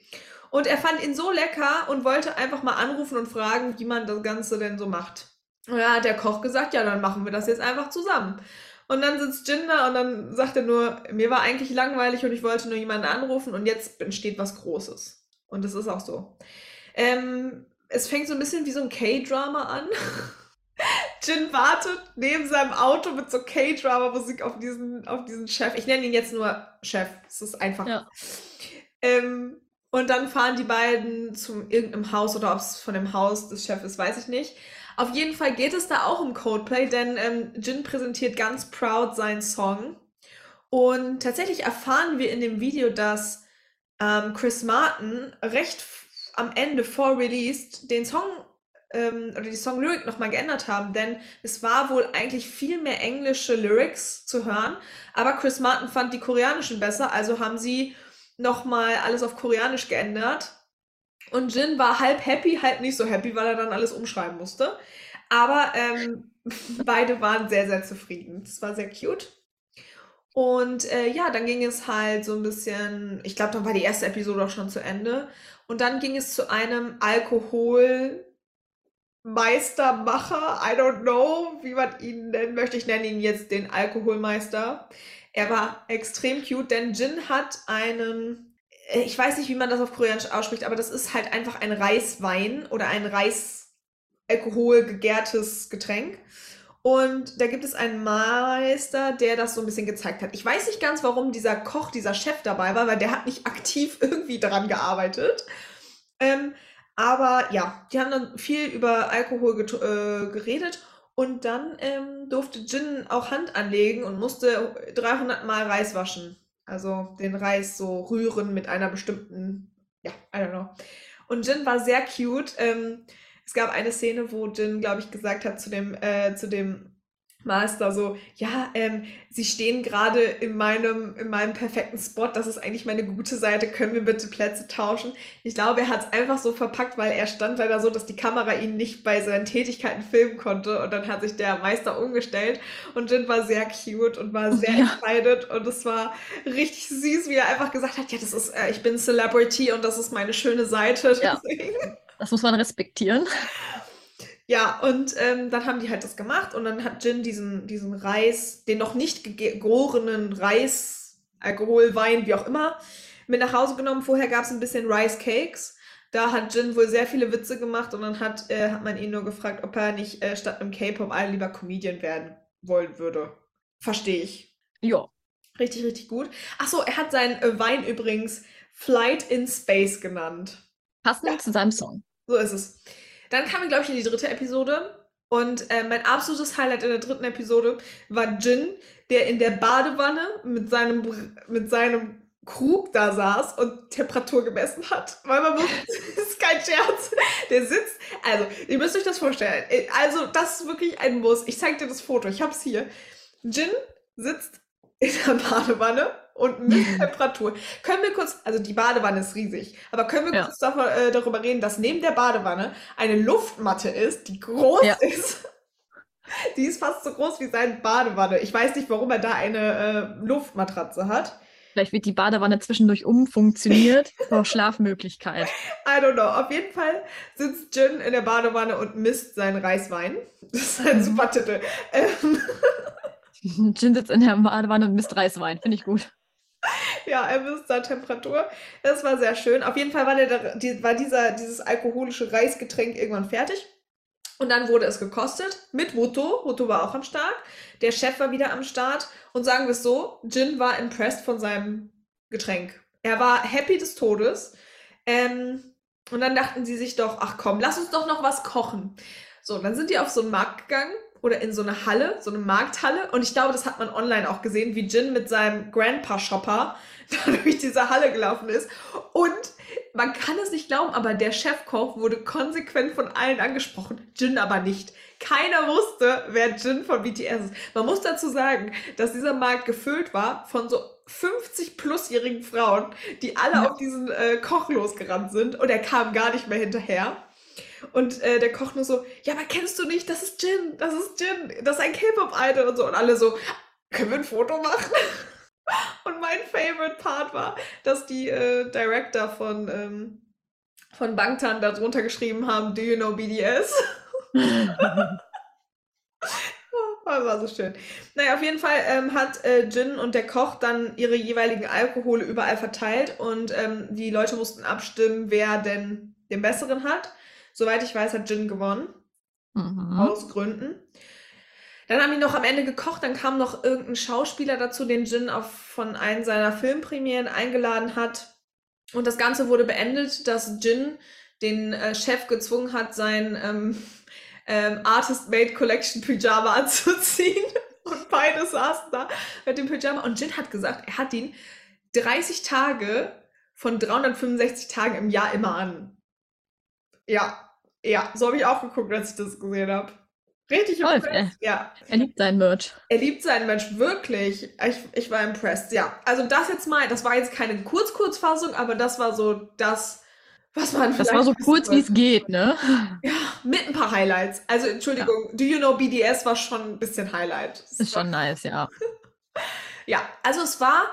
Und er fand ihn so lecker und wollte einfach mal anrufen und fragen, wie man das Ganze denn so macht. Und da hat der Koch gesagt, ja, dann machen wir das jetzt einfach zusammen. Und dann sitzt Jin da und dann sagt er nur, mir war eigentlich langweilig und ich wollte nur jemanden anrufen und jetzt entsteht was Großes. Und das ist auch so. Ähm, es fängt so ein bisschen wie so ein K-Drama an. Jin wartet neben seinem Auto mit so K-Drama-Musik auf diesen, auf diesen Chef. Ich nenne ihn jetzt nur Chef. Es ist einfach. Ja. Ähm, und dann fahren die beiden zu irgendeinem Haus oder ob es von dem Haus des Chefs ist, weiß ich nicht. Auf jeden Fall geht es da auch um Codeplay, denn ähm, Jin präsentiert ganz proud seinen Song. Und tatsächlich erfahren wir in dem Video, dass ähm, Chris Martin recht am Ende vor Released den Song ähm, oder die Song-Lyric nochmal geändert haben, denn es war wohl eigentlich viel mehr englische Lyrics zu hören, aber Chris Martin fand die koreanischen besser, also haben sie nochmal alles auf Koreanisch geändert. Und Jin war halb happy, halb nicht so happy, weil er dann alles umschreiben musste. Aber ähm, beide waren sehr, sehr zufrieden. Das war sehr cute. Und äh, ja, dann ging es halt so ein bisschen, ich glaube, dann war die erste Episode auch schon zu Ende. Und dann ging es zu einem Alkoholmeistermacher. I don't know, wie man ihn nennen möchte. Ich nenne ihn jetzt den Alkoholmeister. Er war extrem cute, denn Jin hat einen, ich weiß nicht, wie man das auf Koreanisch ausspricht, aber das ist halt einfach ein Reiswein oder ein Reisalkohol gegärtes Getränk. Und da gibt es einen Meister, der das so ein bisschen gezeigt hat. Ich weiß nicht ganz, warum dieser Koch, dieser Chef dabei war, weil der hat nicht aktiv irgendwie daran gearbeitet. Ähm, aber ja, die haben dann viel über Alkohol äh, geredet und dann ähm, durfte Jin auch Hand anlegen und musste 300 Mal Reis waschen. Also den Reis so rühren mit einer bestimmten, ja, I don't know. Und Jin war sehr cute. Ähm, es gab eine Szene, wo Jin, glaube ich, gesagt hat zu dem, äh, zu dem Master so, ja, ähm, Sie stehen gerade in meinem, in meinem perfekten Spot, das ist eigentlich meine gute Seite, können wir bitte Plätze tauschen? Ich glaube, er hat es einfach so verpackt, weil er stand leider so, dass die Kamera ihn nicht bei seinen Tätigkeiten filmen konnte und dann hat sich der Meister umgestellt und Jin war sehr cute und war sehr Ja. excited und es war richtig süß, wie er einfach gesagt hat, ja, das ist, äh, ich bin Celebrity und das ist meine schöne Seite. Ja. Das muss man respektieren. Ja, und ähm, dann haben die halt das gemacht und dann hat Jin diesen, diesen Reis, den noch nicht gegorenen Reis, Alkoholwein, wie auch immer, mit nach Hause genommen. Vorher gab es ein bisschen Rice Cakes. Da hat Jin wohl sehr viele Witze gemacht und dann hat, äh, hat man ihn nur gefragt, ob er nicht äh, statt einem K-Pop ein lieber Comedian werden wollen würde. Verstehe ich. Ja. Richtig, richtig gut. Ach so, er hat seinen äh, Wein übrigens Flight in Space genannt. Passend Ja. zu seinem Song. So ist es. Dann wir, glaube ich, in die dritte Episode. Und äh, mein absolutes Highlight in der dritten Episode war Jin, der in der Badewanne mit seinem, mit seinem Krug da saß und Temperatur gemessen hat. Weil man muss, das ist kein Scherz. Der sitzt, also, ihr müsst euch das vorstellen. Äh, Also, das ist wirklich ein Muss. Ich zeige dir das Foto, ich hab's hier. Jin sitzt in der Badewanne und Temperatur. Können wir kurz, also die Badewanne ist riesig, aber können wir Ja. kurz davon, äh, darüber reden, dass neben der Badewanne eine Luftmatte ist, die groß Ja. ist. Die ist fast so groß wie seine Badewanne. Ich weiß nicht, warum er da eine äh, Luftmatratze hat. Vielleicht wird die Badewanne zwischendurch umfunktioniert zur Schlafmöglichkeit. I don't know. Auf jeden Fall sitzt Jin in der Badewanne und misst seinen Reiswein. Das ist ein Mhm. super Titel. Ähm, Jin sitzt in der Badewanne und misst Reiswein. Finde ich gut. Ja, ermisster Temperatur. Das war sehr schön. Auf jeden Fall war, der, die, war dieser, dieses alkoholische Reisgetränk irgendwann fertig. Und dann wurde es gekostet mit Woto. Woto war auch am Start. Der Chef war wieder am Start. Und sagen wir es so, Jin war impressed von seinem Getränk. Er war happy des Todes. Ähm, und dann dachten sie sich doch, ach komm, lass uns doch noch was kochen. So, dann sind die auf so einen Markt gegangen oder in so eine Halle, so eine Markthalle. Und ich glaube, das hat man online auch gesehen, wie Jin mit seinem Grandpa-Shopper da durch diese Halle gelaufen ist. Und man kann es nicht glauben, aber der Chefkoch wurde konsequent von allen angesprochen, Jin aber nicht. Keiner wusste, wer Jin von BTS ist. Man muss dazu sagen, dass dieser Markt gefüllt war von so 50-plusjährigen Frauen, die alle ja. auf diesen äh, Koch losgerannt sind und er kam gar nicht mehr hinterher. Und äh, der Koch nur so, ja, aber kennst du nicht, das ist Jin, das ist Jin, das ist ein K-Pop-Idol und so. Und alle so, können wir ein Foto machen? Und mein Favorite Part war, dass die äh, Director von, ähm, von Bangtan darunter geschrieben haben, Do you know BDS? Das war so schön. Naja, auf jeden Fall ähm, hat äh, Jin und der Koch dann ihre jeweiligen Alkohole überall verteilt und ähm, die Leute mussten abstimmen, wer denn den besseren hat. Soweit ich weiß, hat Jin gewonnen. Mhm. Aus Gründen. Dann haben die noch am Ende gekocht, dann kam noch irgendein Schauspieler dazu, den Jin auf, von einem seiner Filmpremieren eingeladen hat. Und das Ganze wurde beendet, dass Jin den äh, Chef gezwungen hat, sein ähm, ähm, Artist-Made Collection Pyjama anzuziehen. Und beide saßen da mit dem Pyjama. Und Jin hat gesagt, er hat ihn 30 Tage von 365 Tagen im Jahr immer an. Ja, ja, so habe ich auch geguckt, als ich das gesehen habe. Richtig Toll, impressed. Ja. Er liebt seinen Merch. Er liebt seinen Merch, wirklich. Ich, ich war impressed, ja. Also das jetzt mal, das war jetzt keine Kurz-Kurzfassung, aber das war so das, was man Das war so kurz, wie es geht, ne? Ja, mit ein paar Highlights. Also Entschuldigung, ja. Do You Know BDS war schon ein bisschen Highlight. Das ist schon nice, ja. ja, also es war,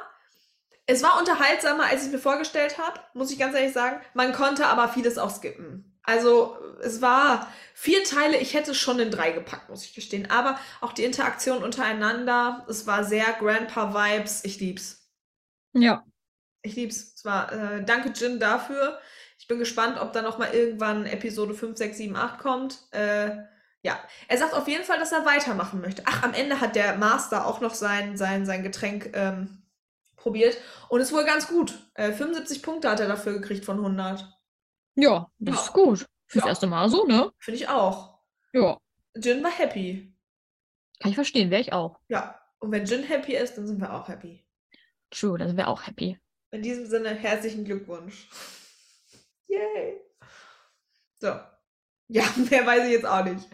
es war unterhaltsamer, als ich mir vorgestellt habe, muss ich ganz ehrlich sagen. Man konnte aber vieles auch skippen. Also es war vier Teile, ich hätte schon in drei gepackt, muss ich gestehen. Aber auch die Interaktion untereinander, es war sehr Grandpa-Vibes. Ich lieb's. Ja. Ich lieb's. Es war, äh, danke Jin dafür. Ich bin gespannt, ob da nochmal irgendwann Episode 5, 6, 7, 8 kommt. Äh, ja, er sagt auf jeden Fall, dass er weitermachen möchte. Ach, am Ende hat der Master auch noch sein, sein, sein Getränk ähm, probiert und ist wohl ganz gut. Äh, 75 Punkte hat er dafür gekriegt von 100. Ja, das ja. ist gut. Fürs ja. erste Mal so, ne? Finde ich auch. Ja. Jin war happy. Kann ich verstehen, wäre ich auch. Ja. Und wenn Jin happy ist, dann sind wir auch happy. True, dann sind wir auch happy. In diesem Sinne, herzlichen Glückwunsch. Yay. So. Ja, mehr weiß ich jetzt auch nicht.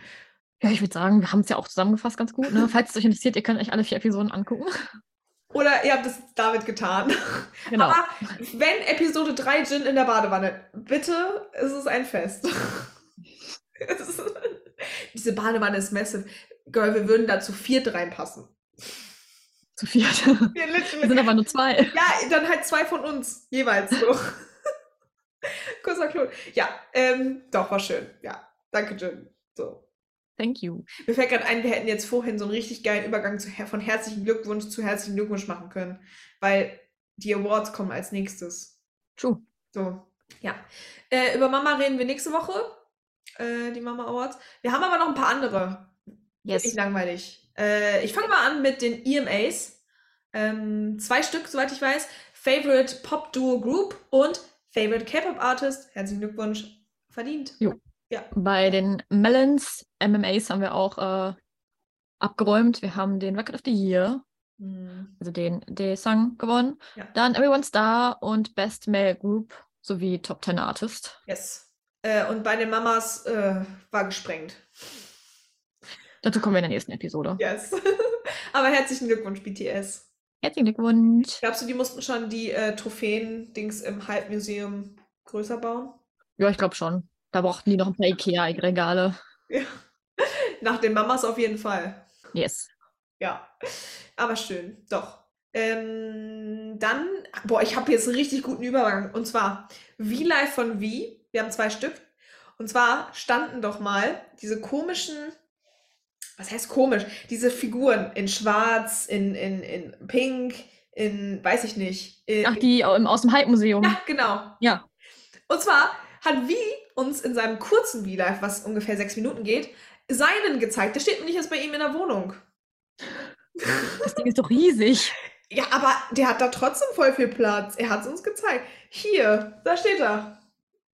Ja, ich würde sagen, wir haben es ja auch zusammengefasst ganz gut. Ne? Falls es euch interessiert, ihr könnt euch alle vier Episoden angucken. Oder ihr habt es damit getan. Genau. Aber wenn Episode 3 Gin in der Badewanne, bitte, es ist ein Fest. Diese Badewanne ist massive. Girl, wir würden da zu viert reinpassen. Zu viert? Wir, wir sind aber nur zwei. Ja, dann halt zwei von uns jeweils so. Kurzer Klon. Ja, ähm, doch, war schön. Ja, danke, Jin. So. Thank you. Mir fällt gerade ein, wir hätten jetzt vorhin so einen richtig geilen Übergang zu, von herzlichen Glückwunsch zu herzlichen Glückwunsch machen können, weil die Awards kommen als nächstes. True. So, ja. Äh, über Mama reden wir nächste Woche. Äh, die Mama Awards. Wir haben aber noch ein paar andere. Yes. Nicht langweilig. Äh, ich fange mal an mit den EMAs. Ähm, zwei Stück, soweit ich weiß. Favorite Pop Duo Group und Favorite K-Pop Artist. Herzlichen Glückwunsch. Verdient. Jo. Ja. Bei den Melons MMAs haben wir auch äh, abgeräumt. Wir haben den Record of the Year, mhm. also den D-Song gewonnen. Ja. Dann Everyone Star und Best Male Group sowie Top 10 Artist. Yes. Äh, und bei den Mamas äh, war gesprengt. Dazu kommen wir in der nächsten Episode. Yes. Aber herzlichen Glückwunsch, BTS. Herzlichen Glückwunsch. Glaubst du, die mussten schon die äh, Trophäen-Dings im Hype Museum größer bauen? Ja, ich glaube schon. Da brauchten die noch ein paar Ikea-Regale. Ja. Nach den Mamas auf jeden Fall. Yes. Ja. Aber schön. Doch. Ähm, dann, boah, ich habe jetzt einen richtig guten Übergang. Und zwar V-Live von V. Wir haben zwei Stück. Und zwar standen doch mal diese komischen, was heißt komisch? Diese Figuren in schwarz, in, in, in pink, in, weiß ich nicht. In, Ach, die im- aus dem Hype-Museum. ja, genau. Ja. Und zwar hat Vi uns in seinem kurzen V-Live, was ungefähr sechs Minuten geht, seinen gezeigt. Der steht nicht erst bei ihm in der Wohnung. Das Ding ist doch riesig. Ja, aber der hat da trotzdem voll viel Platz. Er hat es uns gezeigt. Hier, da steht er.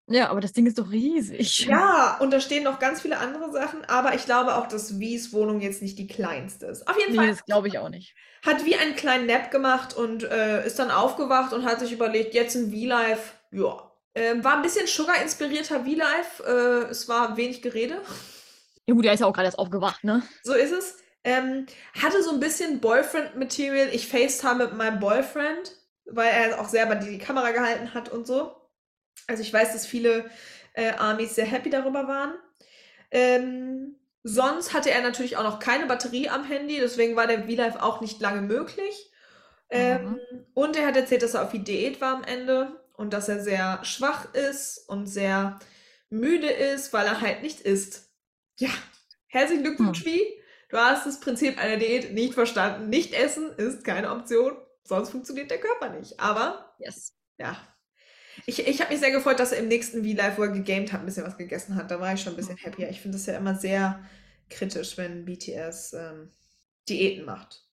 Ja, aber das Ding ist doch riesig. Ja, und da stehen noch ganz viele andere Sachen, aber ich glaube auch, dass Wies Wohnung jetzt nicht die kleinste ist. Auf jeden Nee, Fall das glaube ich auch nicht. hat Wie einen kleinen Nap gemacht und äh, ist dann aufgewacht und hat sich überlegt, jetzt ein V-Live. Ja. Ähm, war ein bisschen Sugar-inspirierter V-Live. Äh, es war wenig Gerede. Ja gut, der ist ja auch gerade erst aufgewacht, ne? So ist es. Ähm, hatte so ein bisschen Boyfriend-Material. Ich FaceTime mit meinem Boyfriend, weil er auch selber die Kamera gehalten hat und so. Also ich weiß, dass viele äh, Armies sehr happy darüber waren. Ähm, sonst hatte er natürlich auch noch keine Batterie am Handy, deswegen war der V-Live auch nicht lange möglich. Ähm, Und er hat erzählt, dass er auf die Diät war am Ende und dass er sehr schwach ist und sehr müde ist, weil er halt nicht isst. Ja, herzlichen Glückwunsch, Wie. Du hast das Prinzip einer Diät nicht verstanden. Nicht essen ist keine Option, sonst funktioniert der Körper nicht. Aber Yes. ja. Ich, ich habe mich sehr gefreut, dass er im nächsten V-Live, wo er gegamed hat, ein bisschen was gegessen hat. Da war ich schon ein bisschen happier. Ich finde das ja immer sehr kritisch, wenn BTS ähm, Diäten macht.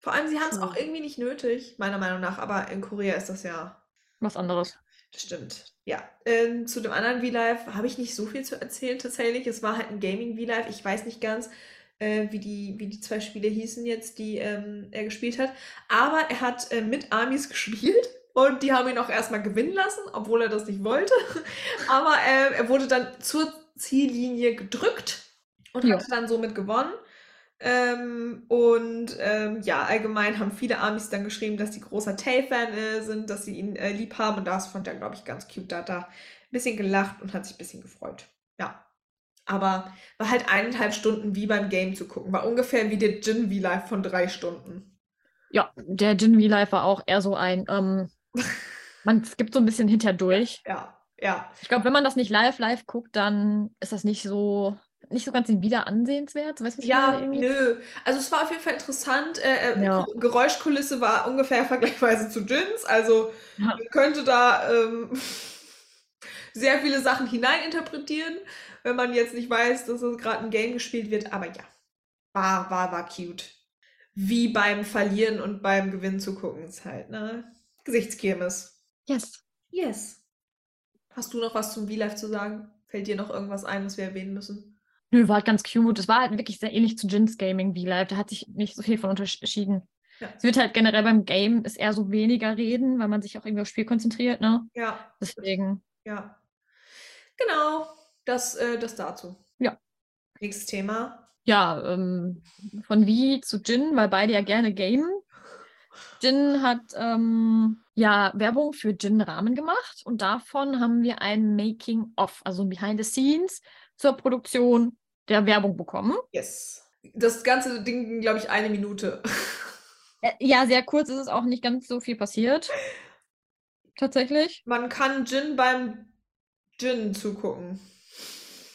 Vor allem, sie haben es auch irgendwie nicht nötig, meiner Meinung nach. Aber in Korea ist das ja, Was anderes. das stimmt. Ja. Ähm, zu dem anderen V-Live habe ich nicht so viel zu erzählen tatsächlich. Es war halt ein Gaming-V-Live. Ich weiß nicht ganz, äh, wie, die, wie die zwei Spiele hießen jetzt, die ähm, er gespielt hat. Aber er hat äh, mit Armies gespielt und die haben ihn auch erstmal gewinnen lassen, obwohl er das nicht wollte. Aber äh, er wurde dann zur Ziellinie gedrückt und Ja. hatte dann somit gewonnen. Ähm, und ähm, ja, allgemein haben viele Amis dann geschrieben, dass sie großer Tay-Fan äh, sind, dass sie ihn äh, lieb haben. Und das fand er, glaube ich, ganz cute. Da hat er ein bisschen gelacht und hat sich ein bisschen gefreut. Ja. Aber war halt eineinhalb Stunden wie beim Game zu gucken. War ungefähr wie der Jin V-Live von drei Stunden. Ja, der Jin V-Live war auch eher so ein, ähm, man skippt so ein bisschen hinterdurch. Ja, ja. Ich glaube, wenn man das nicht live live guckt, dann ist das nicht so, nicht so ganz wieder ansehenswert. Weißt du, Ja, nö. Also es war auf jeden Fall interessant. Äh, äh, Ja. Ge- Geräuschkulisse war ungefähr vergleichsweise zu Jins. Also Ja. man könnte da ähm, sehr viele Sachen hineininterpretieren, wenn man jetzt nicht weiß, dass es gerade ein Game gespielt wird. Aber ja, war, war, war cute. Wie beim Verlieren und beim Gewinnen zu gucken ist halt, ne? Gesichtskirmes. Yes. Yes. Hast du noch was zum V-Live zu sagen? Fällt dir noch irgendwas ein, was wir erwähnen müssen? Nö, war halt ganz cute. Es war halt wirklich sehr ähnlich zu Jins Gaming V-Live. Da hat sich nicht so viel von unterschieden. Ja. Es wird halt generell beim Game ist eher so weniger reden, weil man sich auch irgendwie aufs Spiel konzentriert, ne? Ja, Deswegen. Ja. Genau, das, äh, das dazu. Ja. Nächstes Thema. Ja, ähm, von Vi zu Jin, weil beide ja gerne gamen. Jin hat ähm, ja Werbung für Jin Ramen gemacht und davon haben wir ein Making-of, also ein Behind the Scenes zur Produktion der Werbung bekommen. Yes. Das ganze Ding ging, glaube ich, eine Minute. Äh, ja, sehr kurz ist es auch nicht ganz so viel passiert. Tatsächlich. Man kann Jin beim Jin zugucken.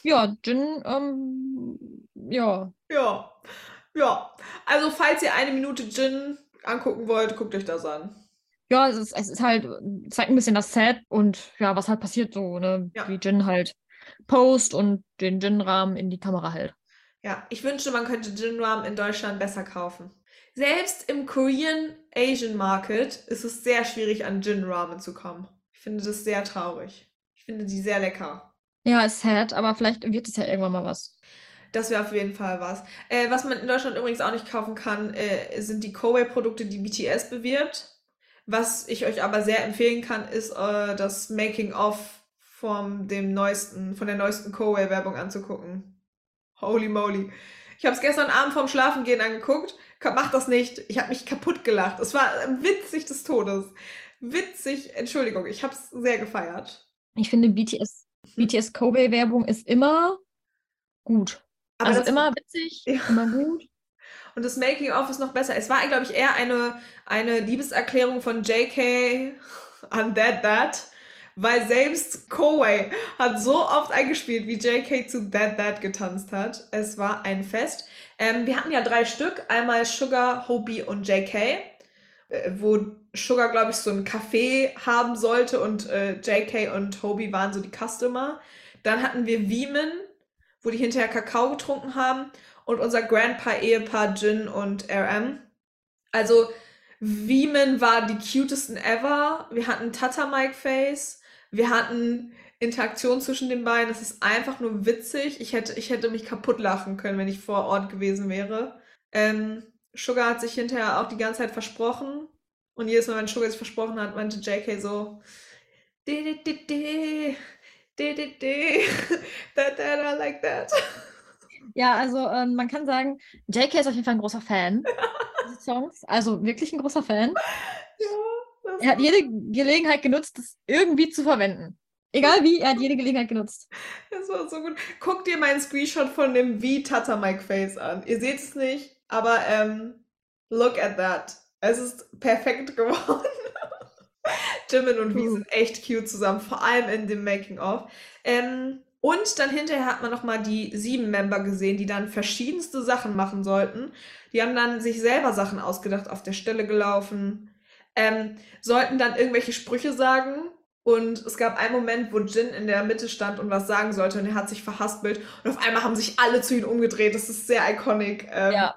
Ja, Jin, ähm, ja. Ja. Ja. Also, falls ihr eine Minute Jin angucken wollt, guckt euch das an. Ja, es ist, es ist halt, zeigt ein bisschen das Set und ja, was halt passiert so, ne? Ja. Wie Jin halt post und den Jin-Rahmen in die Kamera hält. Ja, ich wünschte, man könnte Jin Ram in Deutschland besser kaufen. Selbst im Korean Asian Market ist es sehr schwierig, an Jin Ramen zu kommen. Ich finde das sehr traurig. Ich finde die sehr lecker. Ja, ist sad, aber vielleicht wird es ja irgendwann mal was. Das wäre auf jeden Fall was. Äh, was man in Deutschland übrigens auch nicht kaufen kann, äh, sind die Koei-Produkte, die BTS bewirbt. Was ich euch aber sehr empfehlen kann, ist äh, das Making-of von dem neuesten, von der neuesten Koei-Werbung anzugucken. Holy moly. Ich habe es gestern Abend vorm Schlafengehen angeguckt. Mach das nicht. Ich habe mich kaputt gelacht. Es war äh, witzig des Todes. Witzig, Entschuldigung, ich habe es sehr gefeiert. Ich finde, BTS, BTS Kobe-Werbung ist immer gut. Aber also das- immer witzig, Ja. immer gut. Und das Making-of ist noch besser. Es war, glaube ich, eher eine, eine Liebeserklärung von JK an That That, weil selbst Koei hat so oft eingespielt, wie JK zu That That getanzt hat. Es war ein Fest. Ähm, wir hatten ja drei Stück, einmal Sugar, Hobie und JK. äh, wo Sugar, glaube ich, so ein Café haben sollte und äh, JK und Hobie waren so die Customer. Dann hatten wir Wiemen, wo die hinterher Kakao getrunken haben und unser Grandpa-Ehepaar Jin und RM. Also Wiemen war die cutesten ever. Wir hatten Tata Mike Face. Wir hatten Interaktion zwischen den beiden. Das ist einfach nur witzig. Ich hätte, ich hätte mich kaputt lachen können, wenn ich vor Ort gewesen wäre. Ähm, Sugar hat sich hinterher auch die ganze Zeit versprochen. Und jedes Mal, wenn Sugar sich versprochen hat, meinte JK so, that, that, I like that. Ja, also ähm, man kann sagen, JK ist auf jeden Fall ein großer Fan Songs. Also wirklich ein großer Fan. Ja, Er hat jede Gelegenheit genutzt, das irgendwie zu verwenden. Egal wie, er hat jede Gelegenheit genutzt. Das war so gut. Guck dir meinen Screenshot von dem V Tata Mike Face an. Ihr seht es nicht, aber ähm, look at that. Es ist perfekt geworden. Jimin und Cool. sind echt cute zusammen, vor allem in dem Making of. Ähm, und dann hinterher hat man noch mal die sieben Member gesehen, die dann verschiedenste Sachen machen sollten. Die haben dann sich selber Sachen ausgedacht, auf der Stelle gelaufen, ähm, sollten dann irgendwelche Sprüche sagen. Und es gab einen Moment, wo Jin in der Mitte stand und was sagen sollte und er hat sich verhaspelt. Und auf einmal haben sich alle zu ihm umgedreht. Das ist sehr iconic. Ähm, Ja.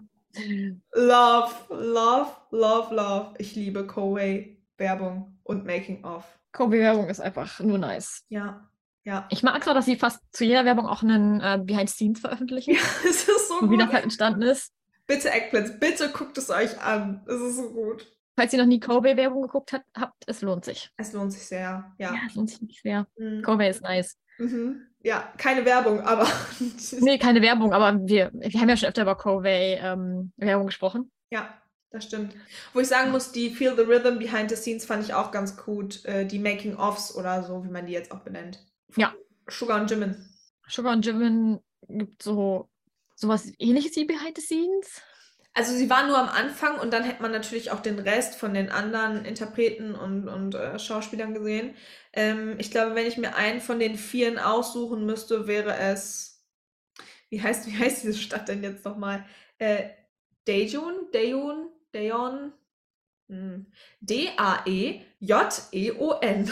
Love, love, love, love. Ich liebe Koei Werbung und Making of. Kobe-Werbung ist einfach nur nice. Ja, ja. Ich mag zwar, dass sie fast zu jeder Werbung auch einen äh, Behind Scenes veröffentlichen, Ja, es ist so wie gut. das halt entstanden ist. Bitte Eggplants, bitte guckt es euch an. Es ist so gut. Falls ihr noch nie Kobe-Werbung geguckt habt, habt, es lohnt sich. Es lohnt sich sehr. Ja. Ja, es lohnt sich sehr. Mhm. Kobe ist nice. Mhm. Ja, keine Werbung, aber Nee, keine Werbung, aber wir, wir haben ja schon öfter über Kobe-Werbung gesprochen. ja, das stimmt. Wo ich sagen muss, die Feel the Rhythm Behind the Scenes fand ich auch ganz gut. Äh, die Making-ofs oder so, wie man die jetzt auch benennt. Ja. Sugar und Jimin. Sugar und Jimin gibt so sowas ähnliches wie Behind the Scenes. Also sie waren nur am Anfang und dann hätte man natürlich auch den Rest von den anderen Interpreten und, und äh, Schauspielern gesehen. Ähm, ich glaube, wenn ich mir einen von den vieren aussuchen müsste, wäre es. Wie heißt, wie heißt diese Stadt denn jetzt nochmal? Äh, Daejeon? Daejeon? Daejeon? Hm. D-A-E-J-E-O-N.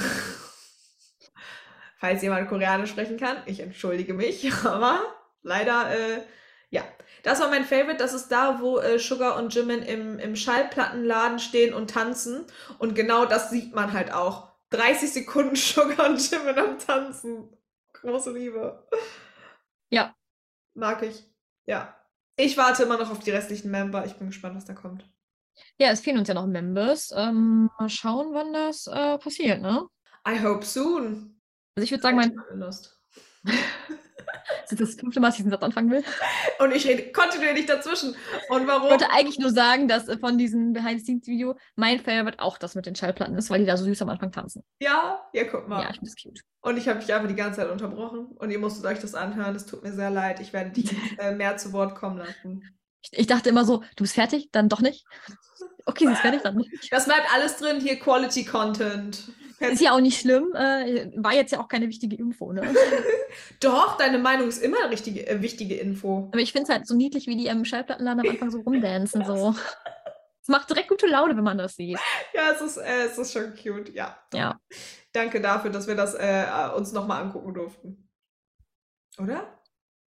Falls jemand Koreanisch sprechen kann, ich entschuldige mich, aber leider, äh, ja. Das war mein Favorite. Das ist da, wo äh, Sugar und Jimin im, im Schallplattenladen stehen und tanzen. Und genau das sieht man halt auch. 30 Sekunden Sugar und Jimin am Tanzen. Große Liebe. Ja. Mag ich. Ja. Ich warte immer noch auf die restlichen Member. Ich bin gespannt, was da kommt. Ja, es fehlen uns ja noch Members. Ähm, mal schauen, wann das äh, passiert, ne? I hope soon. Also ich würde sagen, mein, Lust. das ist das fünfte Mal, dass ich diesen Satz anfangen will. Und ich rede kontinuierlich dazwischen. Und warum? Ich wollte eigentlich nur sagen, dass äh, von diesem Behind-the-Scenes-Video mein Favorite auch das mit den Schallplatten ist, weil die da so süß am Anfang tanzen. Ja, ja, guck mal. Ja, ich finde das cute. Und ich habe mich einfach die ganze Zeit unterbrochen. Und ihr musstet euch das anhören. Es tut mir sehr leid. Ich werde dich äh, mehr zu Wort kommen lassen. Ich, ich dachte immer so, du bist fertig, dann doch nicht. Okay, sie ist fertig, dann nicht. Das bleibt alles drin. Hier Quality Content. Ist ja auch nicht schlimm. Äh, war jetzt ja auch keine wichtige Info, ne? Doch, deine Meinung ist immer eine richtige, äh, wichtige Info. Aber ich finde es halt so niedlich, wie die im Schallplattenladen am Anfang so rumdancen. So. Es macht direkt gute Laune, wenn man das sieht. Ja, es ist, äh, es ist schon cute. Ja. Ja. Danke dafür, dass wir das äh, uns nochmal angucken durften. Oder?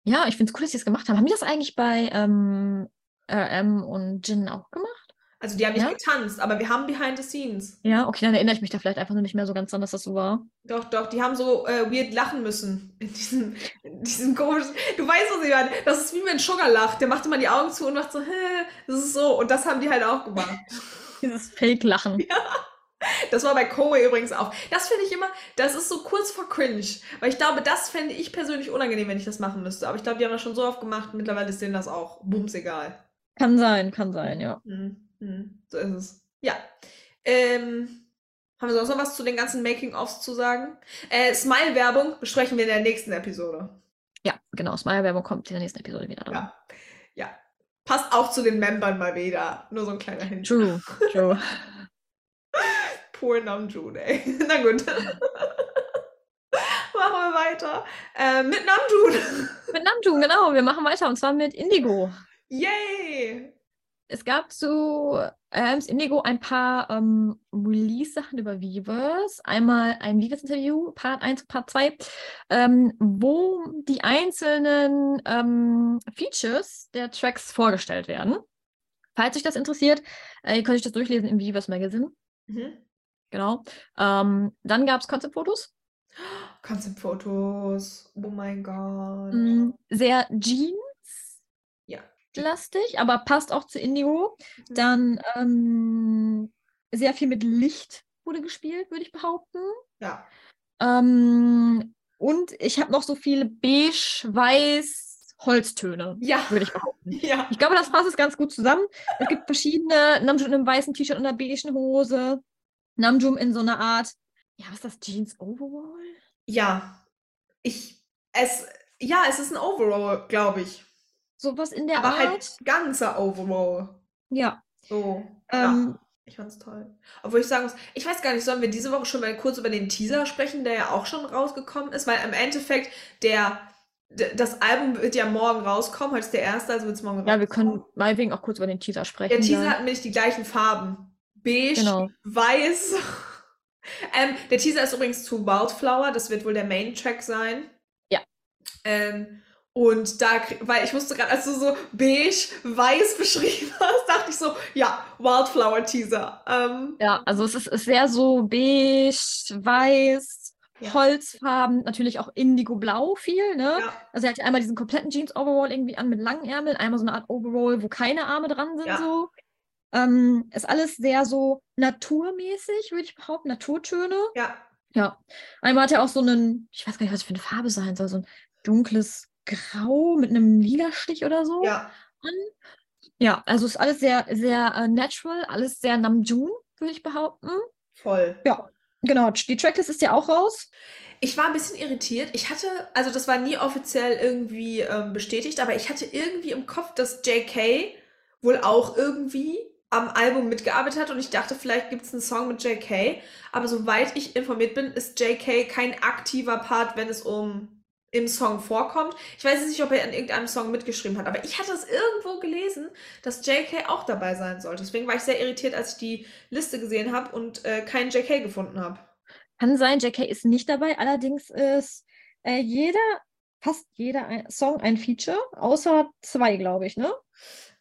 Ja, ich finde es cool, dass sie es gemacht haben. Haben die das eigentlich bei ähm, RM und Jin auch gemacht? Also die haben nicht Ja? getanzt, aber wir haben Behind the Scenes. Ja, okay, dann erinnere ich mich da vielleicht einfach nur nicht mehr so ganz dran, dass das so war. Doch, doch, die haben so äh, weird lachen müssen. In diesem, in diesem komischen. Du weißt, was ich meine. Das ist wie wenn Sugar lacht. Der macht immer die Augen zu und macht so, hä, das ist so. Und das haben die halt auch gemacht. Dieses Fake-Lachen. Das war bei Koei übrigens auch. Das finde ich immer, das ist so kurz vor cringe. Weil ich glaube, das fände ich persönlich unangenehm, wenn ich das machen müsste. Aber ich glaube, die haben das schon so oft gemacht. Mittlerweile ist denen das auch bums egal. Kann sein, kann sein, ja. Hm, hm, so ist es. Ja. Ähm, haben wir sonst noch was zu den ganzen Making-ofs zu sagen? Äh, Smile-Werbung besprechen wir in der nächsten Episode. Ja, genau. Smile-Werbung kommt in der nächsten Episode wieder dran. Ja. Ja. Passt auch zu den Membern mal wieder. Nur so ein kleiner Hint. True, true. Poor Namjoon, ey. Na gut. Machen wir weiter. Äh, mit Namjoon. mit Namjoon, genau. Wir machen weiter und zwar mit Indigo. Yay! Es gab zu Adams Indigo ein paar ähm, Release-Sachen über Weavers. Einmal ein Weavers-Interview, Part 1 und Part 2, ähm, wo die einzelnen ähm, Features der Tracks vorgestellt werden. Falls euch das interessiert, äh, ihr könnt euch das durchlesen im Weavers Magazine. Mhm. Genau. Ähm, dann gab es Konzeptfotos. Konzeptfotos. Oh mein Gott. Mm, Sehr Jeans Ja. lastig, aber passt auch zu Indigo. Mhm. Dann ähm, sehr viel mit Licht wurde gespielt, würde ich behaupten. Ja. Ähm, und ich habe noch so viele beige, weiß, Holztöne, Ja. würde ich behaupten. Ja. Ich glaube, das passt es ganz gut zusammen. Es gibt verschiedene Namjoon in einem weißen T-Shirt und einer beigen Hose. Namjoon in so einer Art, ja, was ist das, Jeans Overall? Ja. Ich. Es. Ja, es ist ein Overall, glaube ich. Sowas in der Aber Art. halt ganzer Overall. ja. So. Ähm, ja. Ich fand's toll. Obwohl ich sagen muss, ich weiß gar nicht, sollen wir diese Woche schon mal kurz über den Teaser sprechen, der ja auch schon rausgekommen ist? Weil im Endeffekt, der, das Album wird ja morgen rauskommen. Heute ist der erste, also wird es morgen Ja, wir können rauskommen. meinetwegen auch kurz über den Teaser sprechen. Der Teaser hat nämlich die gleichen Farben. Beige, Genau. weiß. ähm, der Teaser ist übrigens zu Wildflower. Das wird wohl der Main-Track sein. Ja. Ähm, und da, weil ich musste gerade, als du so beige, weiß beschrieben hast, dachte ich so, ja, Wildflower-Teaser. Ähm, Ja, also es ist, ist sehr so beige, weiß, Ja. Holzfarben, natürlich auch Indigo-Blau viel, ne? ja, Also er hat ja einmal diesen kompletten Jeans-Overall irgendwie an mit langen Ärmeln, einmal so eine Art Overall, wo keine Arme dran sind, Ja. so. Ähm, ist alles sehr so naturmäßig, würde ich behaupten, Naturtöne. ja, Ja. Einmal hat er auch so einen, ich weiß gar nicht, was für eine Farbe sein soll, so ein dunkles Grau mit einem lila Stich oder so. ja. Ja, also ist alles sehr, sehr äh, natural, alles sehr Namjoon, würde ich behaupten. Voll. Ja, genau. Die Tracklist ist ja auch raus. Ich war ein bisschen irritiert. Ich hatte, also das war nie offiziell irgendwie ähm, bestätigt, aber ich hatte irgendwie im Kopf, dass JK wohl auch irgendwie am Album mitgearbeitet hat und ich dachte, vielleicht gibt es einen Song mit JK. Aber soweit ich informiert bin, ist JK kein aktiver Part, wenn es um im Song vorkommt. Ich weiß jetzt nicht, ob er an irgendeinem Song mitgeschrieben hat, aber ich hatte es irgendwo gelesen, dass JK auch dabei sein sollte. Deswegen war ich sehr irritiert, als ich die Liste gesehen habe und äh, keinen JK gefunden habe. Kann sein, JK ist nicht dabei. Allerdings ist äh, jeder, fast jeder ein Song ein Feature, außer zwei, glaube ich, ne?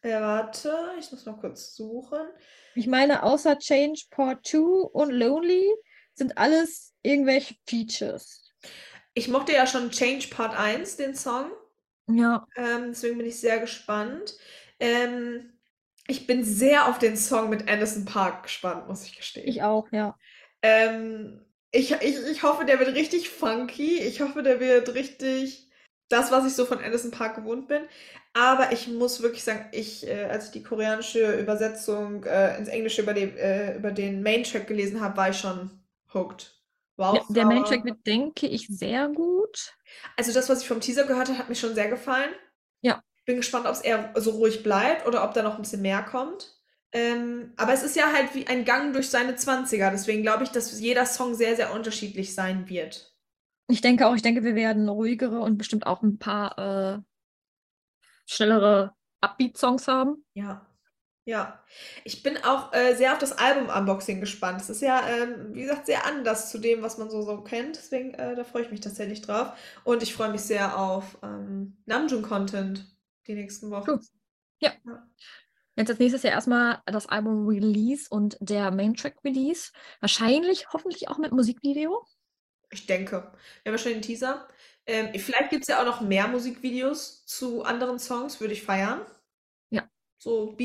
Äh, warte, ich muss mal kurz suchen. Ich meine, außer Change Part 2 und Lonely sind alles irgendwelche Features. Ich mochte ja schon Change Part 1, den Song. Ja, Ähm, deswegen bin ich sehr gespannt. Ähm, ich bin sehr auf den Song mit Anderson Park gespannt, muss ich gestehen. ich auch, ja. Ähm, ich, ich, ich hoffe, der wird richtig funky. Ich hoffe, der wird richtig das, was ich so von Anderson Park gewohnt bin. Aber ich muss wirklich sagen, ich, äh, als ich die koreanische Übersetzung äh, ins Englische über, den äh, über den Main-Track gelesen habe, war ich schon hooked. Wow. ja der Main-Track wird, denke ich, sehr gut. Also das, was ich vom Teaser gehört habe, hat mir schon sehr gefallen. Ja. Bin gespannt, ob es eher so ruhig bleibt oder ob da noch ein bisschen mehr kommt. Ähm, aber es ist ja halt wie ein Gang durch seine 20er. Deswegen glaube ich, dass jeder Song sehr, sehr unterschiedlich sein wird. Ich denke auch, ich denke, wir werden ruhigere und bestimmt auch ein paar äh, schnellere Upbeat-Songs haben. Ja. Ja. Ich bin auch äh, sehr auf das Album-Unboxing gespannt. Es ist ja, ähm, wie gesagt, sehr anders zu dem, was man so, so kennt. Deswegen, äh, da freue ich mich tatsächlich drauf. Und ich freue mich sehr auf ähm, Namjoon-Content die nächsten Wochen. Cool. Ja. Jetzt als nächstes ja erstmal das Album Release und der Main-Track Release. Wahrscheinlich, hoffentlich auch mit Musikvideo. Ich denke. Wir haben ja schon den Teaser. Ähm, vielleicht gibt es ja auch noch mehr Musikvideos zu anderen Songs, würde ich feiern. Ja. So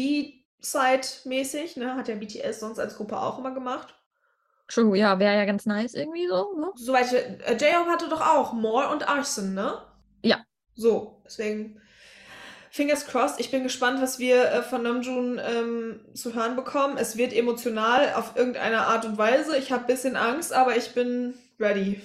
B-Side-mäßig, ne? Hat ja BTS sonst als Gruppe auch immer gemacht. True, ja, wäre ja ganz nice irgendwie so. Ne? Soweit äh, J-Hope hatte doch auch More und Arson, ne? Ja. So, deswegen Fingers crossed. Ich bin gespannt, was wir äh, von Namjoon ähm, zu hören bekommen. Es wird emotional auf irgendeine Art und Weise. Ich habe ein bisschen Angst, aber ich bin ready.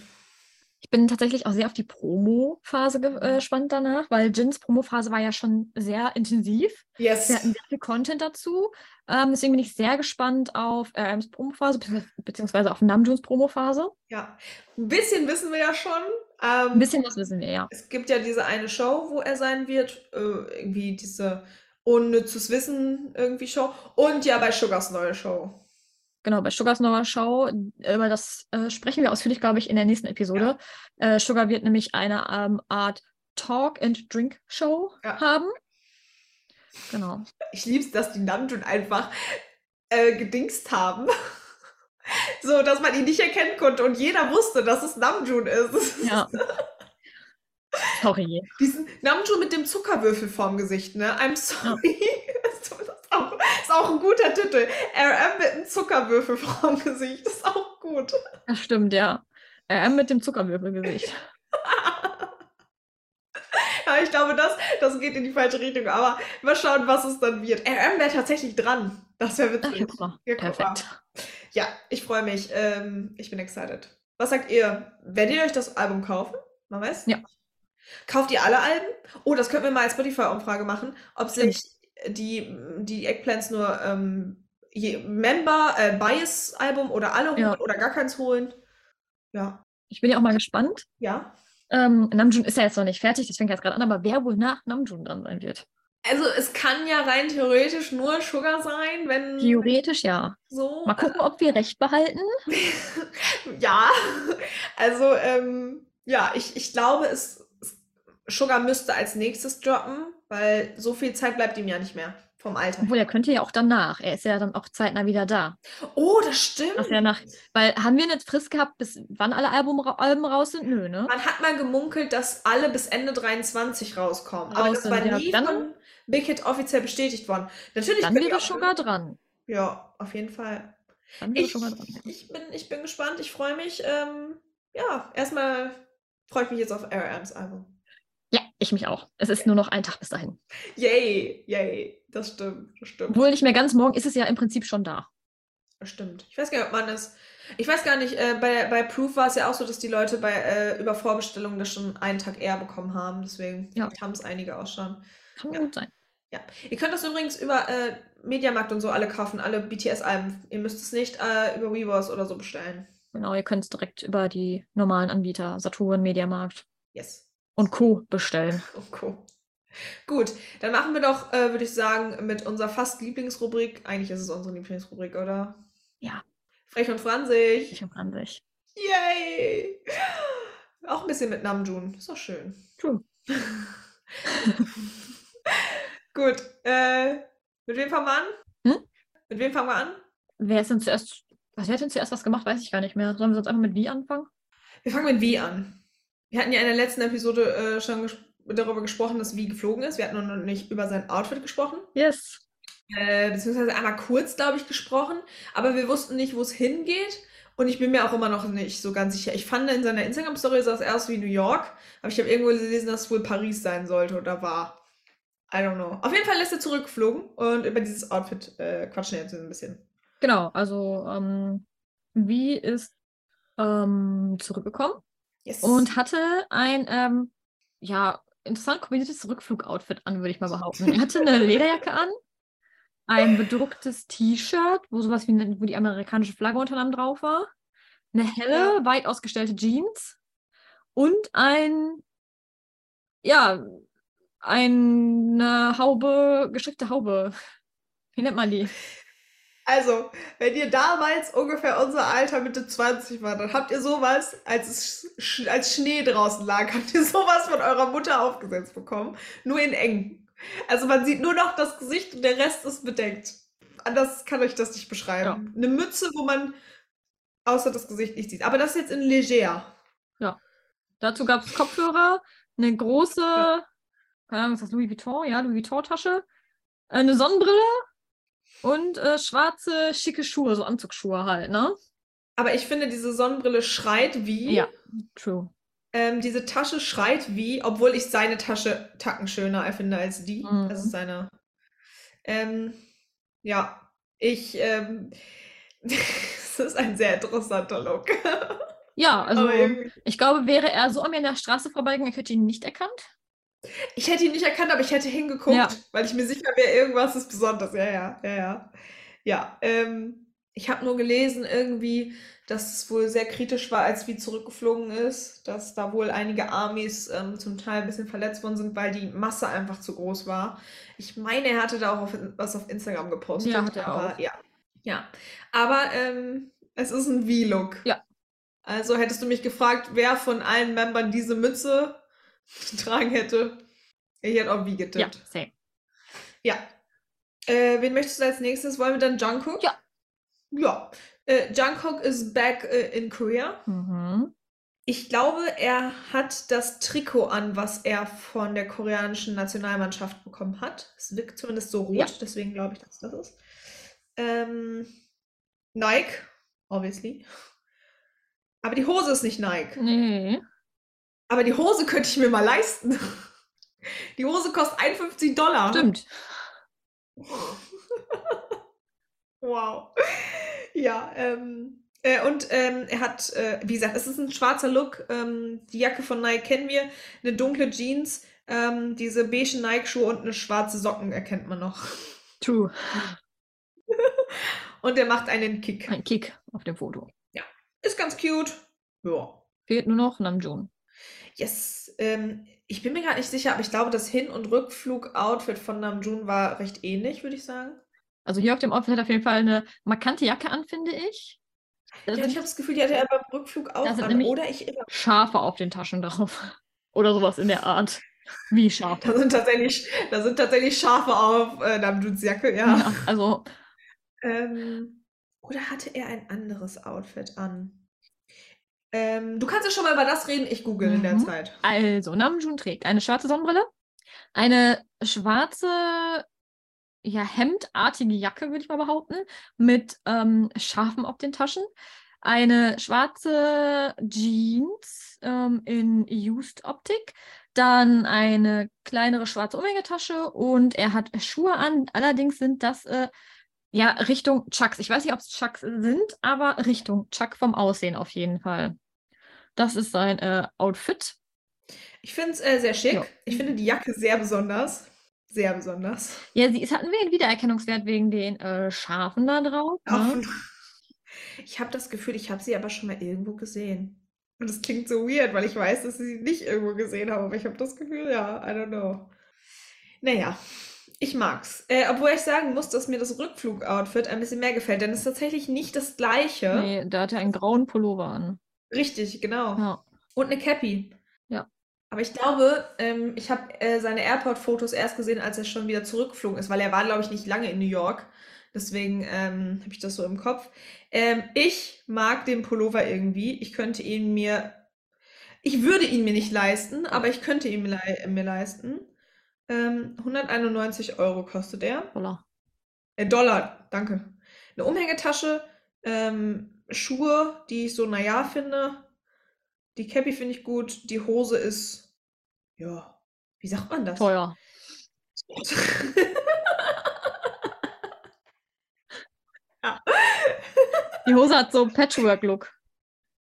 Ich bin tatsächlich auch sehr auf die Promo-Phase äh, gespannt danach, weil Jins Promo-Phase war ja schon sehr intensiv. Yes. Wir hatten sehr viel Content dazu. Ähm, deswegen bin ich sehr gespannt auf RMs Promo-Phase, beziehungs- beziehungsweise auf Namjoons Promo-Phase. Ja. Ein bisschen wissen wir ja schon. Ähm, Ein bisschen was wissen wir, ja. Es gibt ja diese eine Show, wo er sein wird. Äh, irgendwie diese unnützes Wissen irgendwie Show. Und ja, bei Sugars neue Show. Genau, bei Sugars neuer Show, über das äh, sprechen wir ausführlich, glaube ich, in der nächsten Episode. Äh, Sugar wird nämlich eine ähm, Art Talk and Drink Show Ja. haben. Genau. Ich lieb's, dass die Namjoon einfach äh, gedingst haben. so, dass man ihn nicht erkennen konnte und jeder wusste, dass es Namjoon ist. Ja. Sorry. Diesen Namjoon mit dem Zuckerwürfel vorm Gesicht, ne? I'm sorry. Das ist auch, ist auch ein guter Titel. RM mit einem Zuckerwürfel vorm Gesicht. ist auch gut. Das stimmt, ja. RM mit dem Zuckerwürfelgesicht. Ja, ich glaube, das, das geht in die falsche Richtung. Aber mal schauen, was es dann wird. RM wäre tatsächlich dran. Das wäre Ach, witzig. mal. Ja. Perfekt. Ja, ich freue mich. Ähm, ich bin excited. Was sagt ihr? Werdet ihr euch das Album kaufen? Man weiß? Ja. Kauft ihr alle Alben? Oh, das könnten wir mal als Spotify-Umfrage machen, ob sich die, die Eggplants nur ähm, Member, äh, Bias-Album oder alle holen Ja. oder gar keins holen. Ja. Ich bin ja auch mal gespannt. Ja. Ähm, Namjoon ist ja jetzt noch nicht fertig, das fängt jetzt gerade an, aber wer wohl nach Namjoon dran sein wird? Also es kann ja rein theoretisch nur Sugar sein, wenn Theoretisch ja. so. Mal gucken, ob wir recht behalten. Ja, also ähm, ja, ich, ich glaube, es Sugar müsste als nächstes droppen, weil so viel Zeit bleibt ihm ja nicht mehr vom Alter. Obwohl, er könnte ja auch danach. Er ist ja dann auch zeitnah wieder da. Oh, das stimmt. Das ja nach, weil haben wir eine Frist gehabt, bis wann alle Album, Alben raus sind? Nö, ne? Man hat mal gemunkelt, dass alle bis Ende 23 rauskommen, aber Raus das sind, war ja. nie Dann- von Big Hit offiziell bestätigt worden. Natürlich Dann wäre Sugar dran. Ja, auf jeden Fall. Dann wäre Ich, Sugar dran. ich, bin, ich bin gespannt, ich freue mich. Ähm, ja, erstmal freue ich mich jetzt auf RMs Album. Ich mich auch. Es ist nur noch ein Tag bis dahin. Yay, yay, das stimmt, das stimmt. Obwohl nicht mehr ganz morgen ist es ja im Prinzip schon da. Das stimmt. Ich weiß gar nicht, ob man das. Ich weiß gar nicht, äh, bei, bei Proof war es ja auch so, dass die Leute bei äh, über Vorbestellungen das schon einen Tag eher bekommen haben. Deswegen Ja. haben es einige auch schon. Kann Ja. gut sein. Ja. Ihr könnt das übrigens über äh, Mediamarkt und so alle kaufen, alle BTS-Alben. Ihr müsst es nicht äh, über Weavers oder so bestellen. Genau, ihr könnt es direkt über die normalen Anbieter, Saturn, Mediamarkt Yes. Und Co. bestellen. Okay. Gut, dann machen wir doch, äh, würde ich sagen, mit unserer fast Lieblingsrubrik. Eigentlich ist es unsere Lieblingsrubrik, oder? Ja. Frech und Franzig. Ich an sich. Yay! Auch ein bisschen mit Namjoon. Ist doch schön. True. Gut. Äh, mit wem fangen wir an? Hm? Mit wem fangen wir an? Wer ist denn zuerst, was, wer hat denn zuerst was gemacht, weiß ich gar nicht mehr. Sollen wir sonst einfach mit wie anfangen? Wir fangen mit Wie an. Wir hatten ja in der letzten Episode äh, schon ges darüber gesprochen, dass Wie geflogen ist. Wir hatten noch nicht über sein Outfit gesprochen. Yes. Äh, beziehungsweise einmal kurz, glaube ich, gesprochen. Aber wir wussten nicht, wo es hingeht. Und ich bin mir auch immer noch nicht so ganz sicher. Ich fand in seiner Instagram-Story sah es erst wie New York. Aber ich habe irgendwo gelesen, dass es wohl Paris sein sollte oder war. I don't know. Auf jeden Fall ist er zurückgeflogen. Und über dieses Outfit äh, quatschen wir jetzt ein bisschen. Genau, also ähm, wie ist ähm, zurückgekommen Yes. und hatte ein, ähm, ja, interessant kombiniertes Rückflug-Outfit an, würde ich mal behaupten. Er hatte eine Lederjacke an, ein bedrucktes T-Shirt, wo sowas wie eine, wo die amerikanische Flagge unter anderem drauf war, eine helle, Ja. weit ausgestellte Jeans und ein, ja, eine Haube, gestrickte Haube. Wie nennt man die? Also, wenn ihr damals ungefähr unser Alter Mitte 20 war, dann habt ihr sowas, als es als Schnee draußen lag, habt ihr sowas von eurer Mutter aufgesetzt bekommen. Nur in eng. Also man sieht nur noch das Gesicht und der Rest ist bedeckt. Anders kann ich das nicht beschreiben. Eine Mütze, wo man außer das Gesicht nicht sieht. Aber das ist jetzt in leger. Dazu gab es Kopfhörer, eine große, keine Ahnung, ist das Louis Vuitton? Ja, Louis Vuitton-Tasche, eine Sonnenbrille und äh, schwarze, schicke Schuhe, so Anzugsschuhe halt, ne? Aber ich finde, diese Sonnenbrille schreit wie. Ja, true. Ähm, diese Tasche schreit wie, obwohl ich seine Tasche tacken schöner finde als die. Mhm. Also seine. Ähm, ja, ich. Ähm, es ist ein sehr interessanter Look. Ja, also ich glaube, wäre er so an mir in der Straße vorbeigegangen, ich hätte ihn nicht erkannt. Ich hätte ihn nicht erkannt, aber ich hätte hingeguckt, Ja. weil ich mir sicher wäre, irgendwas ist besonders. Ja, ja, ja, ja. Ja, ähm, Ich habe nur gelesen irgendwie, dass es wohl sehr kritisch war, als wie zurückgeflogen ist, dass da wohl einige Armies ähm, zum Teil ein bisschen verletzt worden sind, weil die Masse einfach zu groß war. Ich meine, er hatte da auch auf, was auf Instagram gepostet. Ja, hat er aber auch. ja. Ja. Aber ähm, es ist ein V-Look. Ja. Also hättest du mich gefragt, wer von allen Membern diese Mütze getragen hätte, ich hätte V Ja, getippt. same. Ja. Äh, wen möchtest du als nächstes? Wollen wir dann Jungkook? Ja. Ja. Äh, Jungkook is back äh, in Korea. Mhm. Ich glaube, er hat das Trikot an, was er von der koreanischen Nationalmannschaft bekommen hat. Es wirkt zumindest so rot, Ja. deswegen glaube ich, dass das ist. Ähm, Nike, obviously. Aber die Hose ist nicht Nike. Nee. Aber die Hose könnte ich mir mal leisten. Die Hose kostet 51 Dollar. Stimmt. Wow. Ja, ähm, äh, und ähm, er hat, äh, wie gesagt, es ist ein schwarzer Look. Ähm, die Jacke von Nike kennen wir, eine dunkle Jeans, ähm, diese beige Nike-Schuhe und eine schwarze Socken erkennt man noch. True. Und er macht einen Kick. Ein Kick auf dem Foto. Ist ganz cute. Ja. Fehlt nur noch Namjoon. Yes. Ähm, ich bin mir gerade nicht sicher, aber ich glaube, das Hin- und Rückflug-Outfit von Namjoon war recht ähnlich, würde ich sagen. Also hier auf dem Outfit hat er auf jeden Fall eine markante Jacke an, finde ich. Ja, ich habe das Gefühl, die hatte er beim Rückflug auch an. Oder ich irre. Schafe auf den Taschen drauf. Oder sowas in der Art. Wie Schafe. Da sind tatsächlich, da sind tatsächlich Schafe auf äh, Namjoons Jacke, ja. Ja, also Ähm, oder hatte er ein anderes Outfit an? Ähm, du kannst ja schon mal über das reden, ich google in der Mhm. Zeit. Also, Namjoon trägt eine schwarze Sonnenbrille, eine schwarze, ja, hemdartige Jacke, würde ich mal behaupten, mit ähm, Schafen auf den Taschen, eine schwarze Jeans ähm, in Used Optik, dann eine kleinere schwarze Umhängetasche und er hat Schuhe an. Allerdings sind das äh, ja Richtung Chucks. Ich weiß nicht, ob es Chucks sind, aber Richtung Chuck vom Aussehen auf jeden Fall. Das ist sein äh, Outfit. Ich finde es äh, sehr schick. Ja. Ich finde die Jacke sehr besonders. Sehr besonders. Ja, sie ist, hat einen Wiedererkennungswert wegen den äh, Schafen da drauf. Ne? Ich habe das Gefühl, ich habe sie aber schon mal irgendwo gesehen. Und das klingt so weird, weil ich weiß, dass ich sie nicht irgendwo gesehen habe, aber ich habe das Gefühl, ja, I don't know. Naja, ich mag's. Äh, obwohl ich sagen muss, dass mir das Rückflug-Outfit ein bisschen mehr gefällt, denn es ist tatsächlich nicht das gleiche. Nee, da hat er einen grauen Pullover an. Richtig, genau. Ja. Und eine Cappy. Ja. Aber ich glaube, ähm, ich habe äh, seine Airport-Fotos erst gesehen, als er schon wieder zurückgeflogen ist, weil er war, glaube ich, nicht lange in New York. Deswegen ähm, habe ich das so im Kopf. Ähm, ich mag den Pullover irgendwie. Ich könnte ihn mir. Ich würde ihn mir nicht leisten, aber ich könnte ihn mir, lei- mir leisten. Ähm, 191 Euro kostet er. Voller. Äh, Dollar, danke. Eine Umhängetasche, ähm, Schuhe, die ich so naja finde. Die Cappy finde ich gut. Die Hose ist, ja, wie sagt man das? Teuer. Ja. Die Hose hat so Patchwork-Look.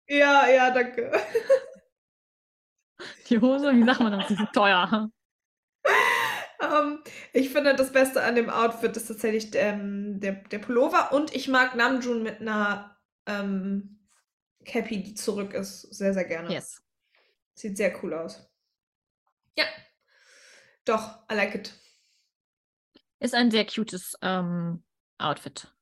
Ja, ja, danke. Die Hose, wie sagt man das? Die ist teuer. Ähm, ich finde, das Beste an dem Outfit ist tatsächlich ähm, der, der Pullover und ich mag Namjoon mit einer ähm, Cappy, die zurück ist, sehr, sehr gerne. Yes. Sieht sehr cool aus. Ja. Doch, I like it. Ist ein sehr cutes ähm, Outfit.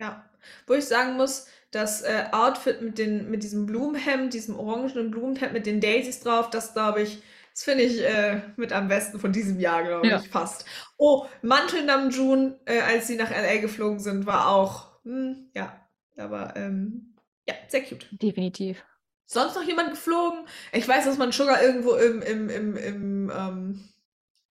Ja. Wo ich sagen muss, das äh, Outfit mit, den, mit diesem Blumenhemd, diesem orangenen Blumenhemd mit den Daisies drauf, das glaube ich, das finde ich äh, mit am besten von diesem Jahr, glaube Ja. ich, fast. Oh, Mantel Namjoon, äh, als sie nach LA geflogen sind, war auch, hm, ja, aber ähm, ja, sehr cute. Definitiv. Sonst noch jemand geflogen? Ich weiß, dass man Sugar irgendwo im, im, im, im, ähm,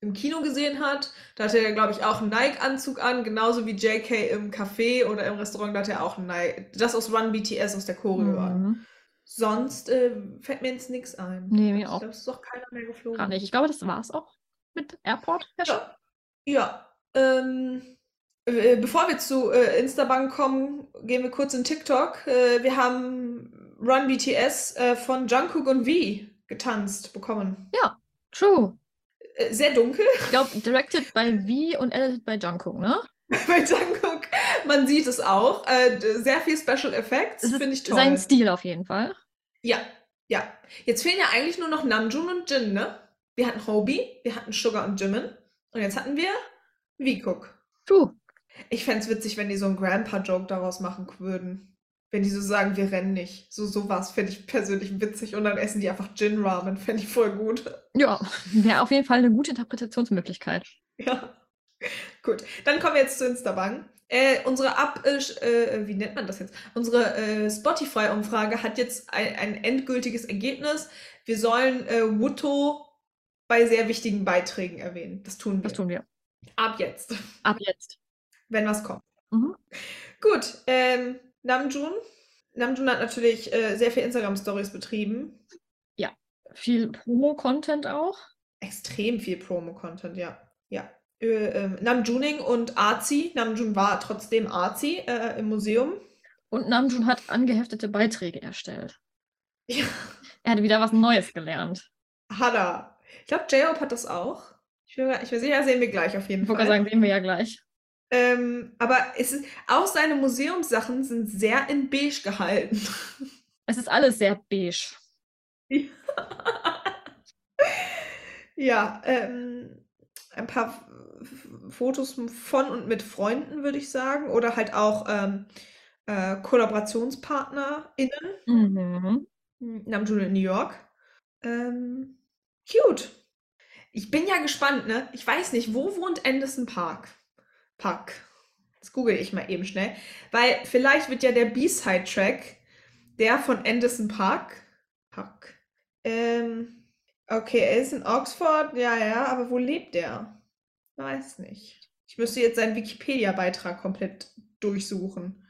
im Kino gesehen hat. Da hatte er, glaube ich, auch einen Nike-Anzug an, genauso wie JK im Café oder im Restaurant, da hatte er auch einen Nike. Das aus Run BTS aus der Choreo an. Mhm. Sonst äh, fällt mir jetzt nichts ein. Nee, mir ich auch glaube, es ist auch keiner mehr geflogen. gar nicht. Ich glaube, das war es auch mit Airport. Ja. Ja. Ähm, äh, bevor wir zu äh, Instabank kommen, gehen wir kurz in TikTok. Äh, wir haben Run BTS äh, von Jungkook und V getanzt bekommen. True. Äh, sehr dunkel Ich glaube, directed by V und edited by Jungkook, ne? bei Jungkook. Man sieht es auch. Äh, sehr viel Special Effects. Finde ich toll. Sein Stil auf jeden Fall. Ja, ja. Jetzt fehlen ja eigentlich nur noch Namjoon und Jin, ne? Wir hatten Hobie, wir hatten Sugar und Jimin. Und jetzt hatten wir V-Cook. Puh. Ich fände es witzig, wenn die so einen Grandpa-Joke daraus machen würden. Wenn die so sagen, wir rennen nicht. So sowas fände ich persönlich witzig. Und dann essen die einfach Gin-Ramen. Fände ich voll gut. Ja, wäre auf jeden Fall eine gute Interpretationsmöglichkeit. Ja. Gut, dann kommen wir jetzt zu Instabang. Äh, unsere Ab, äh, äh, wie nennt man das jetzt? Unsere äh, Spotify-Umfrage hat jetzt ein, ein endgültiges Ergebnis. Wir sollen äh, Wuto bei sehr wichtigen Beiträgen erwähnen. Das tun wir. Das tun wir. Ab jetzt, Ab jetzt. Wenn was kommt. Mhm. Gut, ähm, Namjoon. Namjoon hat natürlich äh, sehr viel Instagram-Stories betrieben. Viel Promo-Content auch. Extrem viel Promo-Content, ja. Ja. Äh, ähm, Namjooning und Arzi. Namjoon war trotzdem Arzi äh, im Museum. Und Namjoon hat angeheftete Beiträge erstellt. Ja. Er hat wieder was Neues gelernt. Hat er. Ich glaube, J-Hope hat das auch. Ich bin, mir- ich bin sicher, sehen wir gleich auf jeden Ich wollte Fall. gerade sagen, sehen wir ja gleich. Ähm, aber es ist, auch seine Museumssachen sind sehr in beige gehalten. Es ist alles sehr beige. ja, ähm, ein paar Fotos von und mit Freunden, würde ich sagen. Oder halt auch ähm, äh, KollaborationspartnerInnen. Mhm. Namjoon in New York. Ähm, cute. Ich bin ja gespannt, ne? Ich weiß nicht, wo wohnt Anderson Park? Park. Das google ich mal eben schnell. Weil vielleicht wird ja der B-Side-Track der von Anderson Park. Park. Ähm, okay, er ist in Oxford, ja, ja, aber wo lebt er? Weiß nicht. Ich müsste jetzt seinen Wikipedia-Beitrag komplett durchsuchen.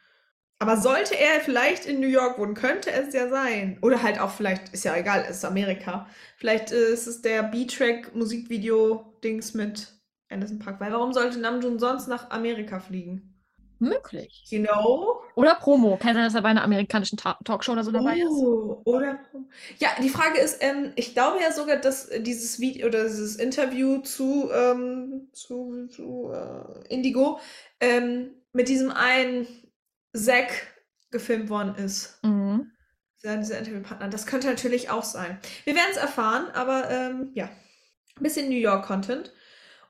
Aber sollte er vielleicht in New York wohnen, könnte es ja sein. Oder halt auch vielleicht, ist ja egal, ist Amerika. Vielleicht ist es der B-Track Musikvideo-Dings mit Anderson Park. Weil warum sollte Namjoon sonst nach Amerika fliegen? Möglich. You know? Oder Promo. Kann sein, dass er bei einer amerikanischen Ta Talkshow oder so dabei ist. Oh, oder? Ja, die Frage ist, ähm, ich glaube ja sogar, dass dieses Video oder dieses Interview zu, ähm, zu, zu äh, Indigo ähm, mit diesem einen Zack gefilmt worden ist. Mhm. Dieser, dieser Interviewpartner. Das könnte natürlich auch sein. Wir werden es erfahren, aber ähm, ja. Ein bisschen New York-Content.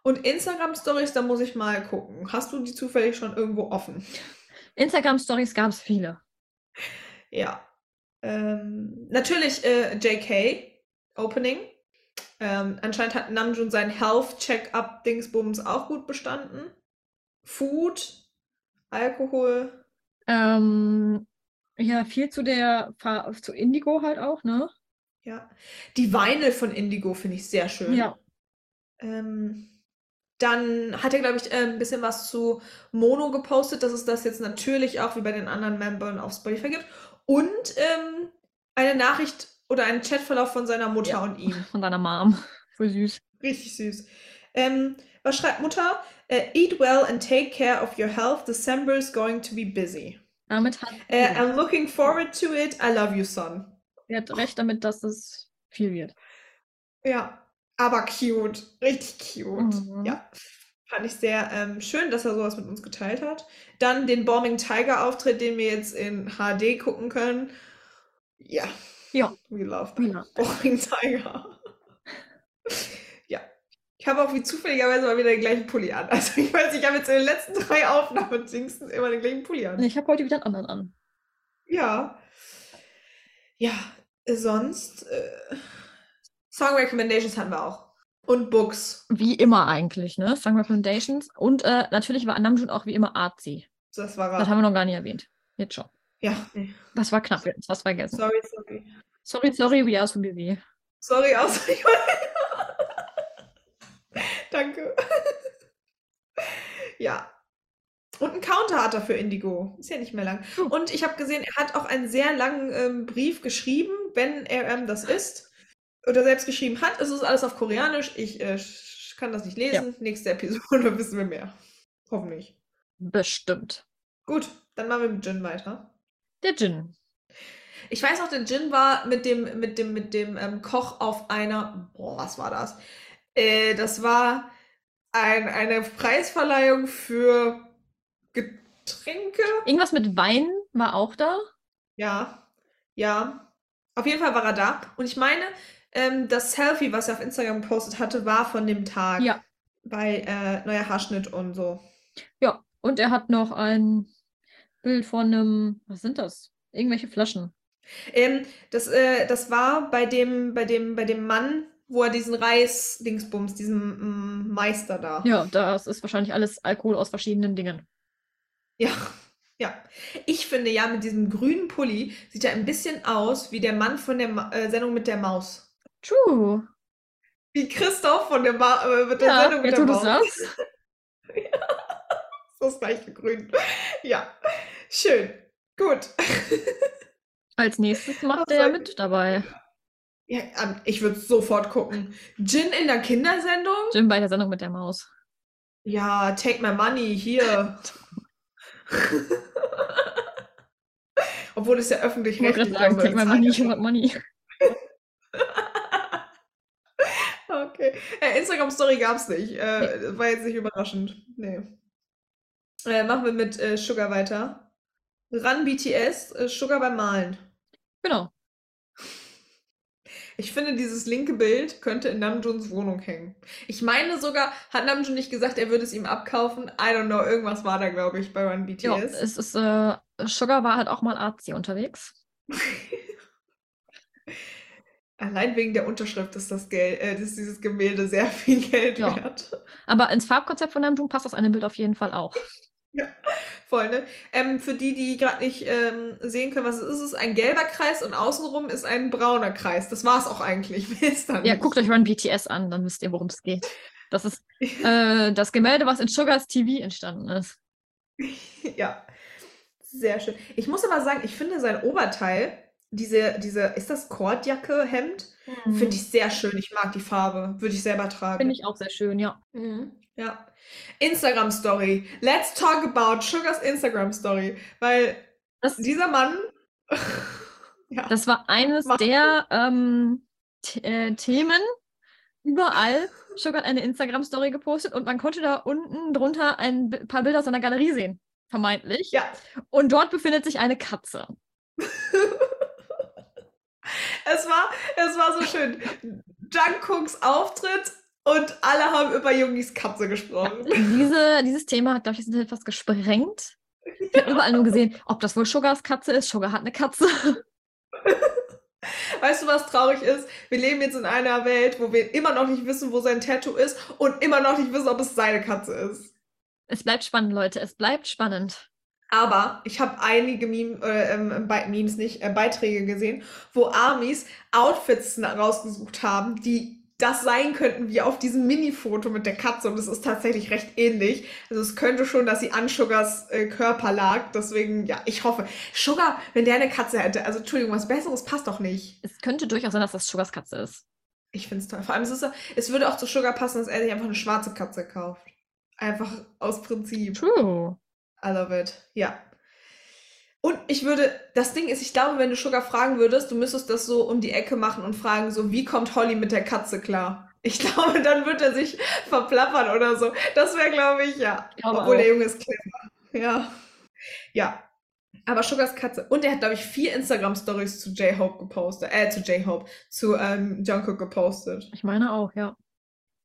Und Instagram-Stories, da muss ich mal gucken. Hast du die zufällig schon irgendwo offen? Instagram-Stories gab es viele. Ja. Ähm, natürlich äh, JK Opening. Ähm, anscheinend hat Namjoon sein Health Check-up Dingsbums auch gut bestanden. Food, Alkohol. Ähm, ja, viel zu der zu Indigo halt auch, ne? Ja. Die Vinyl von Indigo finde ich sehr schön. Ja. Ähm, dann hat er, glaube ich, äh, ein bisschen was zu Mono gepostet, dass es das jetzt natürlich auch wie bei den anderen Membern auf Spotify gibt. Und ähm, eine Nachricht oder einen Chatverlauf von seiner Mutter Ja. und ihm. Von deiner Mom. Voll süß. Richtig süß. Ähm, was schreibt Mutter? Äh, Eat well and take care of your health. December is going to be busy. Damit hat Äh, I'm looking forward to it. I love you, son. er hat recht damit, dass es viel wird. Ja, aber cute. Richtig cute. Mhm. Ja. Fand ich sehr ähm, schön, dass er sowas mit uns geteilt hat. Dann den Bombing Tiger Auftritt, den wir jetzt in HD gucken können. Ja. Ja. We love. We love Bombing Tiger. ja. Ich habe auch wie zufälligerweise mal wieder den gleichen Pulli an. Also ich weiß, ich habe jetzt in den letzten drei Aufnahmen wenigstens immer den gleichen Pulli an. Ich habe heute wieder einen anderen an. Ja. Ja, sonst äh, Song Recommendations hatten wir auch. Und Books. Wie immer eigentlich, ne? Song Recommendations. Und äh, natürlich war Namjoon auch wie immer artsy. Das war Das haben wir noch gar nicht erwähnt. Jetzt schon. Ja. Das war knapp, haben was vergessen. Sorry, sorry. Sorry, sorry, we are so busy. Sorry, aus. Danke. ja. Und einen Counter hat er für Indigo. Ist ja nicht mehr lang. Und ich habe gesehen, er hat auch einen sehr langen ähm, Brief geschrieben, wenn er ähm, das ist. Oder selbst geschrieben hat. Es ist alles auf Koreanisch. Ich äh, kann das nicht lesen. Nächste Episode wissen wir mehr. Hoffentlich. Bestimmt. Gut, dann machen wir mit Jin weiter. Der Jin. Ich weiß noch, der Jin war mit dem, mit dem, mit dem ähm, Koch auf einer. Boah, was war das? Äh, das war ein, eine Preisverleihung für Getränke. Irgendwas mit Wein war auch da. Ja, ja. Auf jeden Fall war er da. Und ich meine, ähm, das Selfie, was er auf Instagram gepostet hatte, war von dem Tag. Ja. Bei äh, neuer Haarschnitt und so. Ja, und er hat noch ein Bild von einem, was sind das? Irgendwelche Flaschen. Ähm, das, äh, das war bei dem, bei dem, bei dem Mann, wo er diesen Reis-Dingsbums, diesem mm, Meister da. Ja, das ist wahrscheinlich alles Alkohol aus verschiedenen Dingen. Ja, ja. Ich finde ja, mit diesem grünen Pulli sieht er ein bisschen aus wie der Mann von der Ma äh, Sendung mit der Maus. True. Wie Christoph von der, Ma äh, mit der Ja, Sendung mit der du sagst. Das gleiche Grün. Ja, schön. Gut. Als nächstes macht er mit dabei. Ja, ähm, ich würde sofort gucken. Gin in der Kindersendung? Jim bei der Sendung mit der Maus. Ja, take my money hier. Obwohl es ja Ich wollte öffentlich-rechtlich gerade sagen, take my money, you want money. Okay. Äh, Instagram-Story gab es nicht. Äh, War jetzt nicht überraschend. Nee. Äh, machen wir mit äh, Sugar weiter. Run BTS, äh, Sugar beim Malen. Genau. Ich finde, dieses linke Bild könnte in Namjoons Wohnung hängen. Ich meine sogar, hat Namjoon nicht gesagt, er würde es ihm abkaufen? I don't know, irgendwas war da, glaube ich, bei Run BTS. Ja, es ist, äh, Sugar war halt auch mal artsy unterwegs. Allein wegen der Unterschrift ist das Geld, äh, ist dieses Gemälde sehr viel Geld Ja. wert. Aber ins Farbkonzept von Namjoon passt das eine Bild auf jeden Fall auch. Voll, ne? Ähm, für die, die gerade nicht ähm, sehen können, was es ist, es ist ein gelber Kreis und außenrum ist ein brauner Kreis. Das war es auch eigentlich. Dann Ja, nicht. guckt euch Run BTS an, dann wisst ihr, worum es geht. Das ist äh, das Gemälde, was in Sugars TV entstanden ist. Ja, sehr schön. Ich muss aber sagen, ich finde sein Oberteil, diese, diese, ist das Kordjacke, Hemd, finde ich sehr schön. Ich mag die Farbe. Würde ich selber tragen. Finde ich auch sehr schön, ja. Mhm. Ja. Instagram Story. Let's talk about Sugars Instagram Story. Weil Das, dieser Mann. ja. das war eines Mach. der ähm, äh, Themen. Überall. Sugar hat eine Instagram-Story gepostet und man konnte da unten drunter ein paar Bilder aus seiner Galerie sehen. Vermeintlich. ja. Und dort befindet sich eine Katze. Es war, es war so schön. Jungkooks Auftritt und alle haben über Jungis Katze gesprochen. Diese, dieses Thema hat, glaube ich, das Internet fast gesprengt. Ich habe überall nur gesehen, ob das wohl Sugars Katze ist. Sugar hat eine Katze. Weißt du, was traurig ist? Wir leben jetzt in einer Welt, wo wir immer noch nicht wissen, wo sein Tattoo ist und immer noch nicht wissen, ob es seine Katze ist. Es bleibt spannend, Leute. Es bleibt spannend. Aber ich habe einige Meme, äh, ähm, Be- Memes nicht, äh, Beiträge gesehen, wo Armies Outfits rausgesucht haben, die das sein könnten wie auf diesem Mini-Foto mit der Katze. Und es ist tatsächlich recht ähnlich. Also es könnte schon, dass sie an Sugars äh, Körper lag. Deswegen, ja, ich hoffe. Sugar, wenn der eine Katze hätte, also Entschuldigung, was Besseres passt doch nicht. Es könnte durchaus sein, dass das Sugars Katze ist. Ich finde es toll. Vor allem, es, ist, es würde auch zu Sugar passen, dass er sich einfach eine schwarze Katze kauft. Einfach aus Prinzip. True. I love it. Ja. Und ich würde, das Ding ist, ich glaube, wenn du Sugar fragen würdest, du müsstest das so um die Ecke machen und fragen, so, wie kommt Holly mit der Katze klar? Ich glaube, dann wird er sich verplappern oder so. Das wäre, glaube ich, ja. Ich glaube Obwohl auch. der Junge ist clever. Ja. Ja. Aber Sugars Katze. Und er hat, glaube ich, vier Instagram-Stories zu J-Hope gepostet. Äh, zu J-Hope. Zu ähm, Jungkook gepostet. Ich meine auch, ja.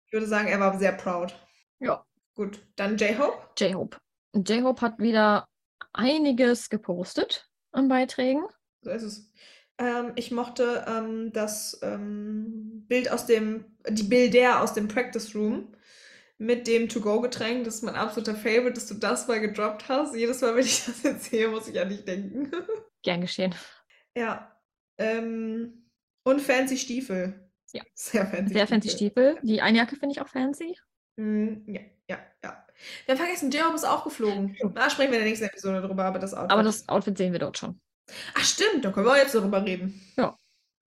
Ich würde sagen, er war sehr proud. Ja. Gut, dann J-Hope. J-Hope. J-Hope hat wieder einiges gepostet an Beiträgen. So ist es. Ähm, ich mochte ähm, das ähm, Bild aus dem, die Bilder aus dem Practice Room mit dem To-Go-Getränk. Das ist mein absoluter Favorite, dass du das mal gedroppt hast. Jedes Mal, wenn ich das jetzt sehe, muss ich an dich denken. Gern geschehen. ja. Ähm, und fancy Stiefel. Ja. Sehr fancy Sehr fancy Stiefel. Die Einjacke finde ich auch fancy. Mm, ja, ja, ja. Wir haben vergessen, J-Hope ist auch geflogen. Da sprechen wir in der nächsten Episode drüber, aber das Outfit. Aber das Outfit sehen wir dort schon. Ach stimmt, da können wir jetzt darüber reden.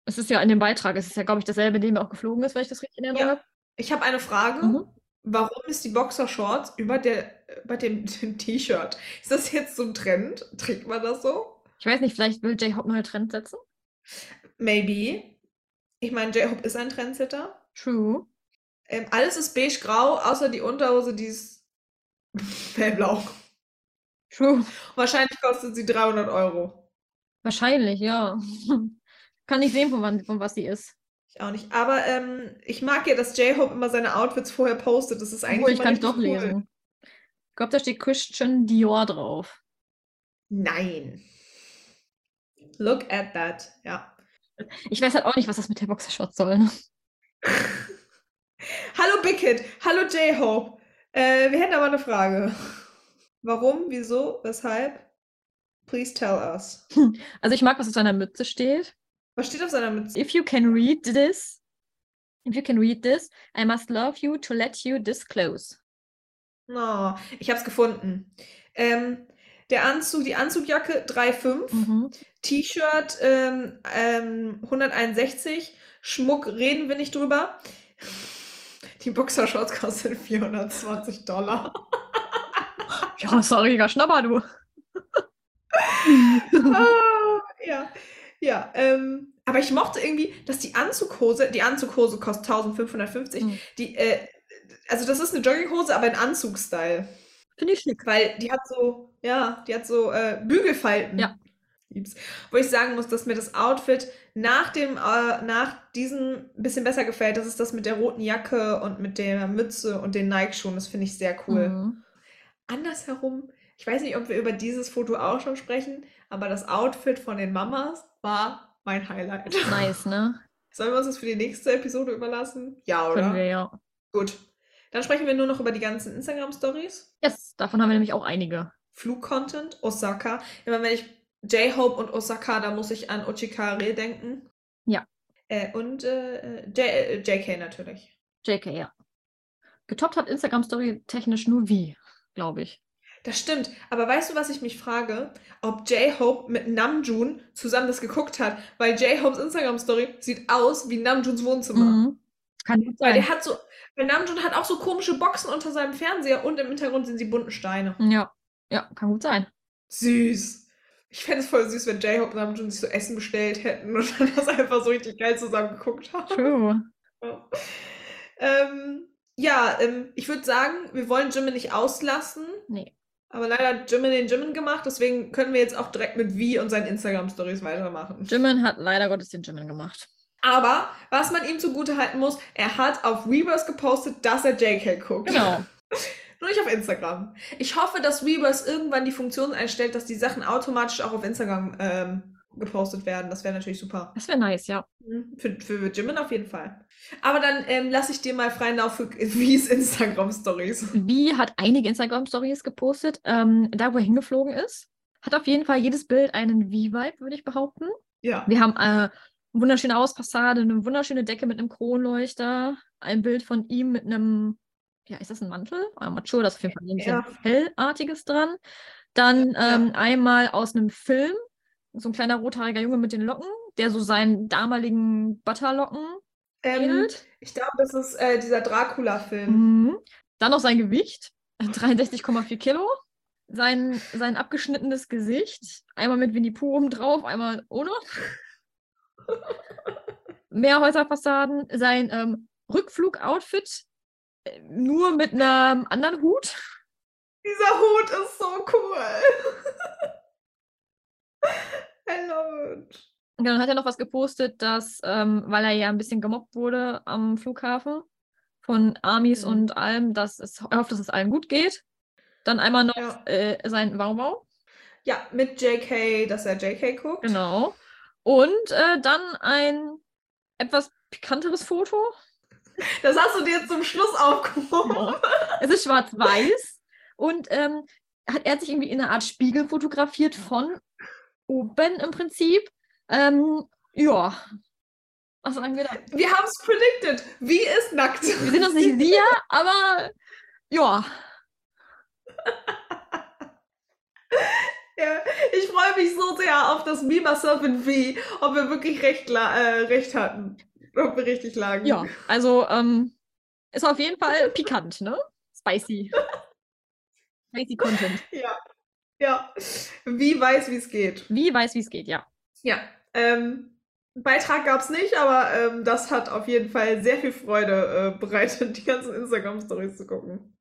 Es ist ja in dem Beitrag, es ist ja, glaube ich, dasselbe, in dem er auch geflogen ist, wenn ich das richtig in Erinnerung Ja. habe. Ich habe eine Frage. Mhm. Warum ist die Boxershorts über der, über dem, dem T-Shirt? Ist das jetzt so ein Trend? Trägt man das so? Ich weiß nicht, vielleicht will J-Hope neue Trends setzen. Maybe. Ich meine, J-Hope ist ein Trendsetter. True. Ähm, alles ist beige-grau, außer die Unterhose, die ist hellblau. True. Wahrscheinlich kostet sie 300 Euro. Wahrscheinlich, ja. Kann nicht sehen, von, wann, von was sie ist. Ich auch nicht. Aber ähm, ich mag ja, dass J-Hope immer seine Outfits vorher postet. Das ist eigentlich Obwohl, ich kann es doch cool. lesen. Ich glaube, da steht Christian Dior drauf. Nein. Look at that. Ja. Ich weiß halt auch nicht, was das mit der Boxershot soll. Hallo Big Hit. Hallo J-Hope. Äh, wir hätten aber eine Frage. Warum, wieso, weshalb? Please tell us. Also ich mag, was auf seiner Mütze steht. Was steht auf seiner Mütze? If you can read this, if you can read this, I must love you to let you disclose. Oh, ich habe es gefunden. Ähm, der Anzug, die Anzugjacke 3,5. Mhm. T-Shirt ähm, ähm, 161. Schmuck reden wir nicht drüber. Die Boxershorts kosten 420 Dollar. Ja, sorry, Schnapper, du. ah, ja, ja. Ähm, aber ich mochte irgendwie, dass die Anzughose, die Anzughose kostet 1550. Mhm. Die, äh, also das ist eine Jogginghose, aber in Anzugstyle. Finde ich schick. Weil die hat so, ja, die hat so äh, Bügelfalten. Ja. Lieb's. Wo ich sagen muss, dass mir das Outfit nach dem, äh, nach diesem ein bisschen besser gefällt. Das ist das mit der roten Jacke und mit der Mütze und den Nike-Schuhen. Das finde ich sehr cool. Mhm. Andersherum, ich weiß nicht, ob wir über dieses Foto auch schon sprechen, aber das Outfit von den Mamas war mein Highlight. Nice, ne? Sollen wir uns das für die nächste Episode überlassen? Ja, oder? Können wir ja. Gut. Dann sprechen wir nur noch über die ganzen Instagram-Stories. Yes, davon haben wir nämlich auch einige. Flug-Content, Osaka. Immer wenn ich J-Hope und Osaka, da muss ich an Ochikare denken. Ja. Äh, und äh, J äh, JK natürlich. JK, ja. Getoppt hat Instagram-Story technisch nur wie, glaube ich. Das stimmt. Aber weißt du, was ich mich frage? Ob J-Hope mit Namjoon zusammen das geguckt hat, weil J-Hopes Instagram-Story sieht aus wie Namjoons Wohnzimmer. Mhm. Kann gut Weil sein. der hat so, weil Namjoon hat auch so komische Boxen unter seinem Fernseher und im Hintergrund sind die bunten Steine. Ja, ja, kann gut sein. Süß. Ich fände es voll süß, wenn J-Hope und Namjoon sich so Essen bestellt hätten und dann das einfach so richtig geil zusammen geguckt haben. True. Ja, ähm, ja ähm, ich würde sagen, wir wollen Jimin nicht auslassen. Nee. Aber leider hat Jimin den Jimin gemacht, deswegen können wir jetzt auch direkt mit Vi und seinen Instagram-Stories weitermachen. Jimin hat leider Gottes den Jimin gemacht. Aber was man ihm zugute halten muss, er hat auf Weverse gepostet, dass er JK guckt. Genau. Nur nicht auf Instagram. Ich hoffe, dass Weverse irgendwann die Funktion einstellt, dass die Sachen automatisch auch auf Instagram ähm, gepostet werden. Das wäre natürlich super. Das wäre nice, ja. Mhm, Für, für Jimin auf jeden Fall. Aber dann ähm, lasse ich dir mal freien Lauf für Vi's Instagram-Stories. Wie hat einige Instagram-Stories gepostet, ähm, da wo er hingeflogen ist. Hat auf jeden Fall jedes Bild einen Wie-Vibe, würde ich behaupten. Ja. Wir haben äh, eine wunderschöne Auspassade, eine wunderschöne Decke mit einem Kronleuchter, ein Bild von ihm mit einem, ja, ist das ein Mantel? I'm not sure, da ist auf jeden Fall ein Ja. Fellartiges dran. Dann Ja. ähm, einmal aus einem Film, so ein kleiner rothaariger Junge mit den Locken, der so seinen damaligen Butterlocken Ähm, ähnelt. ich glaube, das ist äh, dieser Dracula-Film. Mhm. Dann noch sein Gewicht, 63,4 Kilo. Sein, sein abgeschnittenes Gesicht, einmal mit Winnie Pooh oben drauf, einmal ohne. Mehrhäuserfassaden, sein ähm, Rückflug-Outfit, äh, nur mit einem anderen Hut. Dieser Hut ist so cool. I love it. Und dann hat er noch was gepostet, dass, ähm, weil er ja ein bisschen gemobbt wurde am Flughafen von Amis Mhm. und allem, dass es, er hofft, dass es allen gut geht. Dann einmal noch Ja. äh, sein Wow-Wow. Ja, mit JK, dass er JK guckt. Genau. Und äh, dann ein etwas pikanteres Foto. Das hast du dir zum Schluss aufgehoben. Es ist schwarz-weiß. Und ähm, hat, er hat sich irgendwie in einer Art Spiegel fotografiert von oben im Prinzip. Ähm, ja. Was sagen wir da? Wir haben es predicted. Wie ist nackt? Wir sind uns nicht sicher, aber ja. Ja, ich freue mich so sehr auf das Myself and V, ob wir wirklich recht, äh, recht hatten. Ob wir richtig lagen. Ja, also ähm, ist auf jeden Fall pikant, ne? Spicy. Spicy Content. Ja. Ja. Wie weiß, wie es geht. Wie weiß, wie es geht, ja. Ja. Ähm, Beitrag gab es nicht, aber ähm, das hat auf jeden Fall sehr viel Freude äh, bereitet, die ganzen Instagram-Stories zu gucken.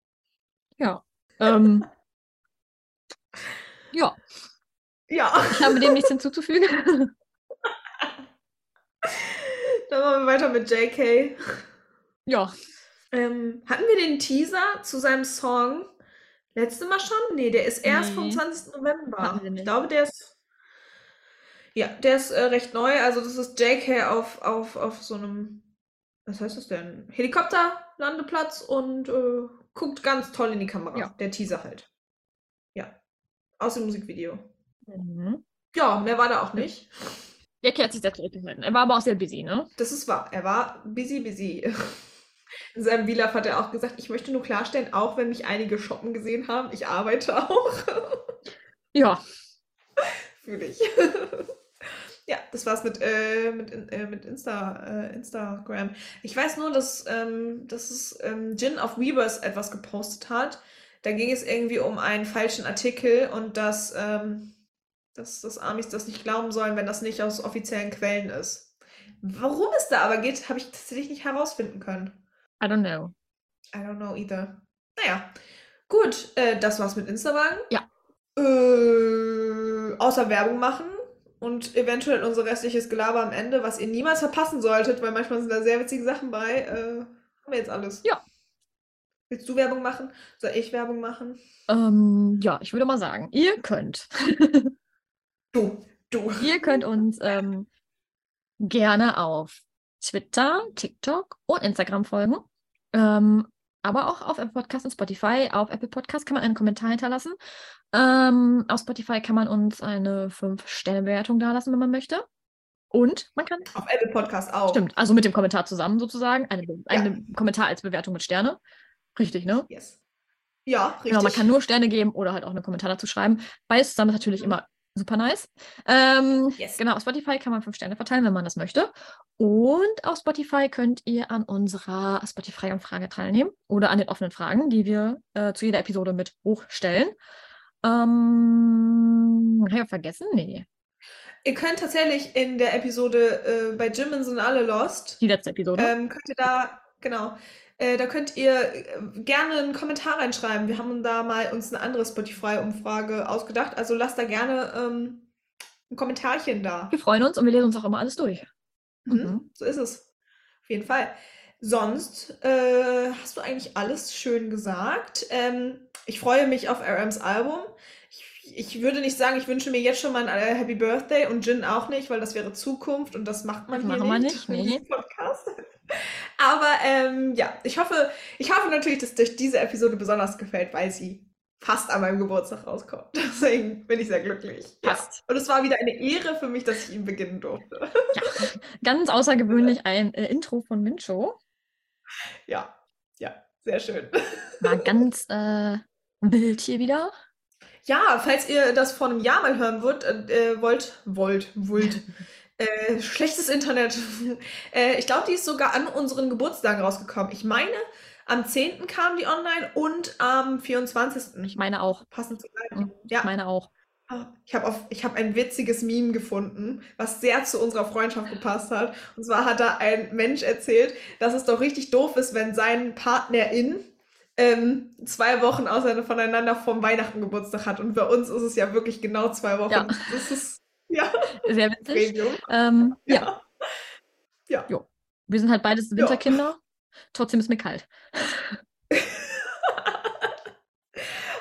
Ja. Ähm, Ja, Ja. ich habe dem nichts hinzuzufügen. Dann machen wir weiter mit JK. ja, Ähm, hatten wir den Teaser zu seinem Song letzte Mal schon? Nee, der ist erst vom Nee. 20. November. Ich glaube, der ist. Ja, der ist äh, recht neu. Also, das ist JK auf, auf, auf so einem. Was heißt das denn? Helikopterlandeplatz und äh, guckt ganz toll in die Kamera. Ja. Der Teaser halt. Ja. Aus dem Musikvideo. mhm. Ja, mehr war da auch nicht. Der hat sich sehr zurückgehalten. Er war aber auch sehr busy, ne? Das ist wahr. Er war busy, busy. In seinem Vlog hat er auch gesagt, ich möchte nur klarstellen, auch wenn mich einige shoppen gesehen haben, ich arbeite auch. Ja, Fühle ich. ja, das war's mit, äh, mit, äh, mit Insta, äh, Instagram. Ich weiß nur, dass, ähm, dass es ähm, Jin auf Weavers etwas gepostet hat. Da ging es irgendwie um einen falschen Artikel und dass, ähm, dass, dass Amis das nicht glauben sollen, wenn das nicht aus offiziellen Quellen ist. Warum es da aber geht, habe ich tatsächlich nicht herausfinden können. I don't know. I don't know either. Naja, gut, äh, das war's mit Instagram. Ja. Äh, außer Werbung machen und eventuell unser restliches Gelaber am Ende, was ihr niemals verpassen solltet, weil manchmal sind da sehr witzige Sachen bei. Äh, haben wir jetzt alles. Ja. Willst du Werbung machen? Soll ich Werbung machen? Ähm, ja, ich würde mal sagen, ihr könnt. Du, du. Ihr könnt uns ähm, gerne auf Twitter, TikTok und Instagram folgen. Ähm, aber auch auf Apple Podcast und Spotify. Auf Apple Podcast kann man einen Kommentar hinterlassen. Ähm, auf Spotify kann man uns eine 5-Sterne-Bewertung dalassen, wenn man möchte. Und man kann, Auf Apple Podcast auch. stimmt, also mit dem Kommentar zusammen sozusagen, eine, eine Kommentar als Bewertung mit Sterne. Richtig, ne? Yes. Ja, richtig. Genau, man kann nur Sterne geben oder halt auch einen Kommentar dazu schreiben. Beides zusammen ist natürlich Mhm. immer super nice. Ähm, Yes. Genau, auf Spotify kann man fünf Sterne verteilen, wenn man das möchte. Und auf Spotify könnt ihr an unserer Spotify-Umfrage teilnehmen oder an den offenen Fragen, die wir äh, zu jeder Episode mit hochstellen. Ähm, habe ich vergessen? Nee, Ihr könnt tatsächlich in der Episode äh, bei Jimin sind alle lost. die letzte Episode. Ähm, könnt ihr da, genau, äh, da könnt ihr äh, gerne einen Kommentar reinschreiben. Wir haben da mal uns eine andere Spotify-Umfrage ausgedacht. Also lasst da gerne ähm, ein Kommentarchen da. wir freuen uns und wir lesen uns auch immer alles durch. Mhm. Mhm. So ist es. Auf jeden Fall. Sonst äh, hast du eigentlich alles schön gesagt. Ähm, ich freue mich auf RMs Album. Ich, würde nicht sagen, ich wünsche mir jetzt schon mal ein äh, Happy Birthday und Jin auch nicht, weil das wäre Zukunft und das macht man Das hier machen wir nicht, nicht, nee. Podcast. Aber ähm, ja, ich hoffe, ich hoffe natürlich, dass euch diese Episode besonders gefällt, weil sie fast an meinem Geburtstag rauskommt. Deswegen bin ich sehr glücklich. Ja. Passt. Und es war wieder eine Ehre für mich, dass ich ihn beginnen durfte. Ja, ganz außergewöhnlich ein äh, Intro von Mincho. Ja, ja, sehr schön. War ganz äh, wild hier wieder. Ja, falls ihr das vor einem Jahr mal hören wollt, äh, wollt, wollt, wollt, äh, schlechtes Internet. äh, ich glaube, die ist sogar an unseren Geburtstagen rausgekommen. Ich meine, am 10. kam die online und am 24. Ich meine auch. Passend zu Mhm, gleich. Ich Ja, meine auch. ich habe hab ein witziges Meme gefunden, was sehr zu unserer Freundschaft gepasst hat. Und zwar hat da ein Mensch erzählt, dass es doch richtig doof ist, wenn sein Partnerin ähm, zwei Wochen auseinander voneinander vom Weihnachten Geburtstag hat. Und bei uns ist es ja wirklich genau zwei Wochen. Ja. Das ist ja Sehr witzig. Ähm, ja. Ja. Jo. Wir sind halt beides Winterkinder. Trotzdem ist mir kalt.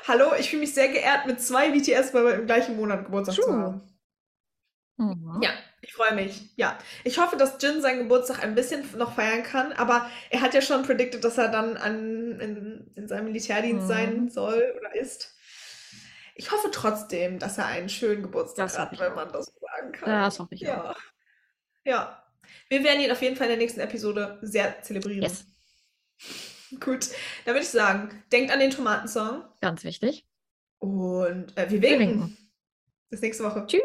Hallo, ich fühle mich sehr geehrt, mit zwei BTS-Membern im gleichen Monat Geburtstag zu True. haben. Mhm. Ja, ich freue mich. Ja, ich hoffe, dass Jin seinen Geburtstag ein bisschen noch feiern kann, aber er hat ja schon predicted, dass er dann an, in, in seinem Militärdienst Mhm. sein soll oder ist. Ich hoffe trotzdem, dass er einen schönen Geburtstag Das hat, wenn man das so sagen kann. Das hoffe ich auch. ja. Ja. Wir werden ihn auf jeden Fall in der nächsten Episode sehr zelebrieren. Yes. Gut, dann würde ich sagen, denkt an den Tomatensong Ganz wichtig. und äh, wir Wir winken. winken. Bis nächste Woche. Tschüss.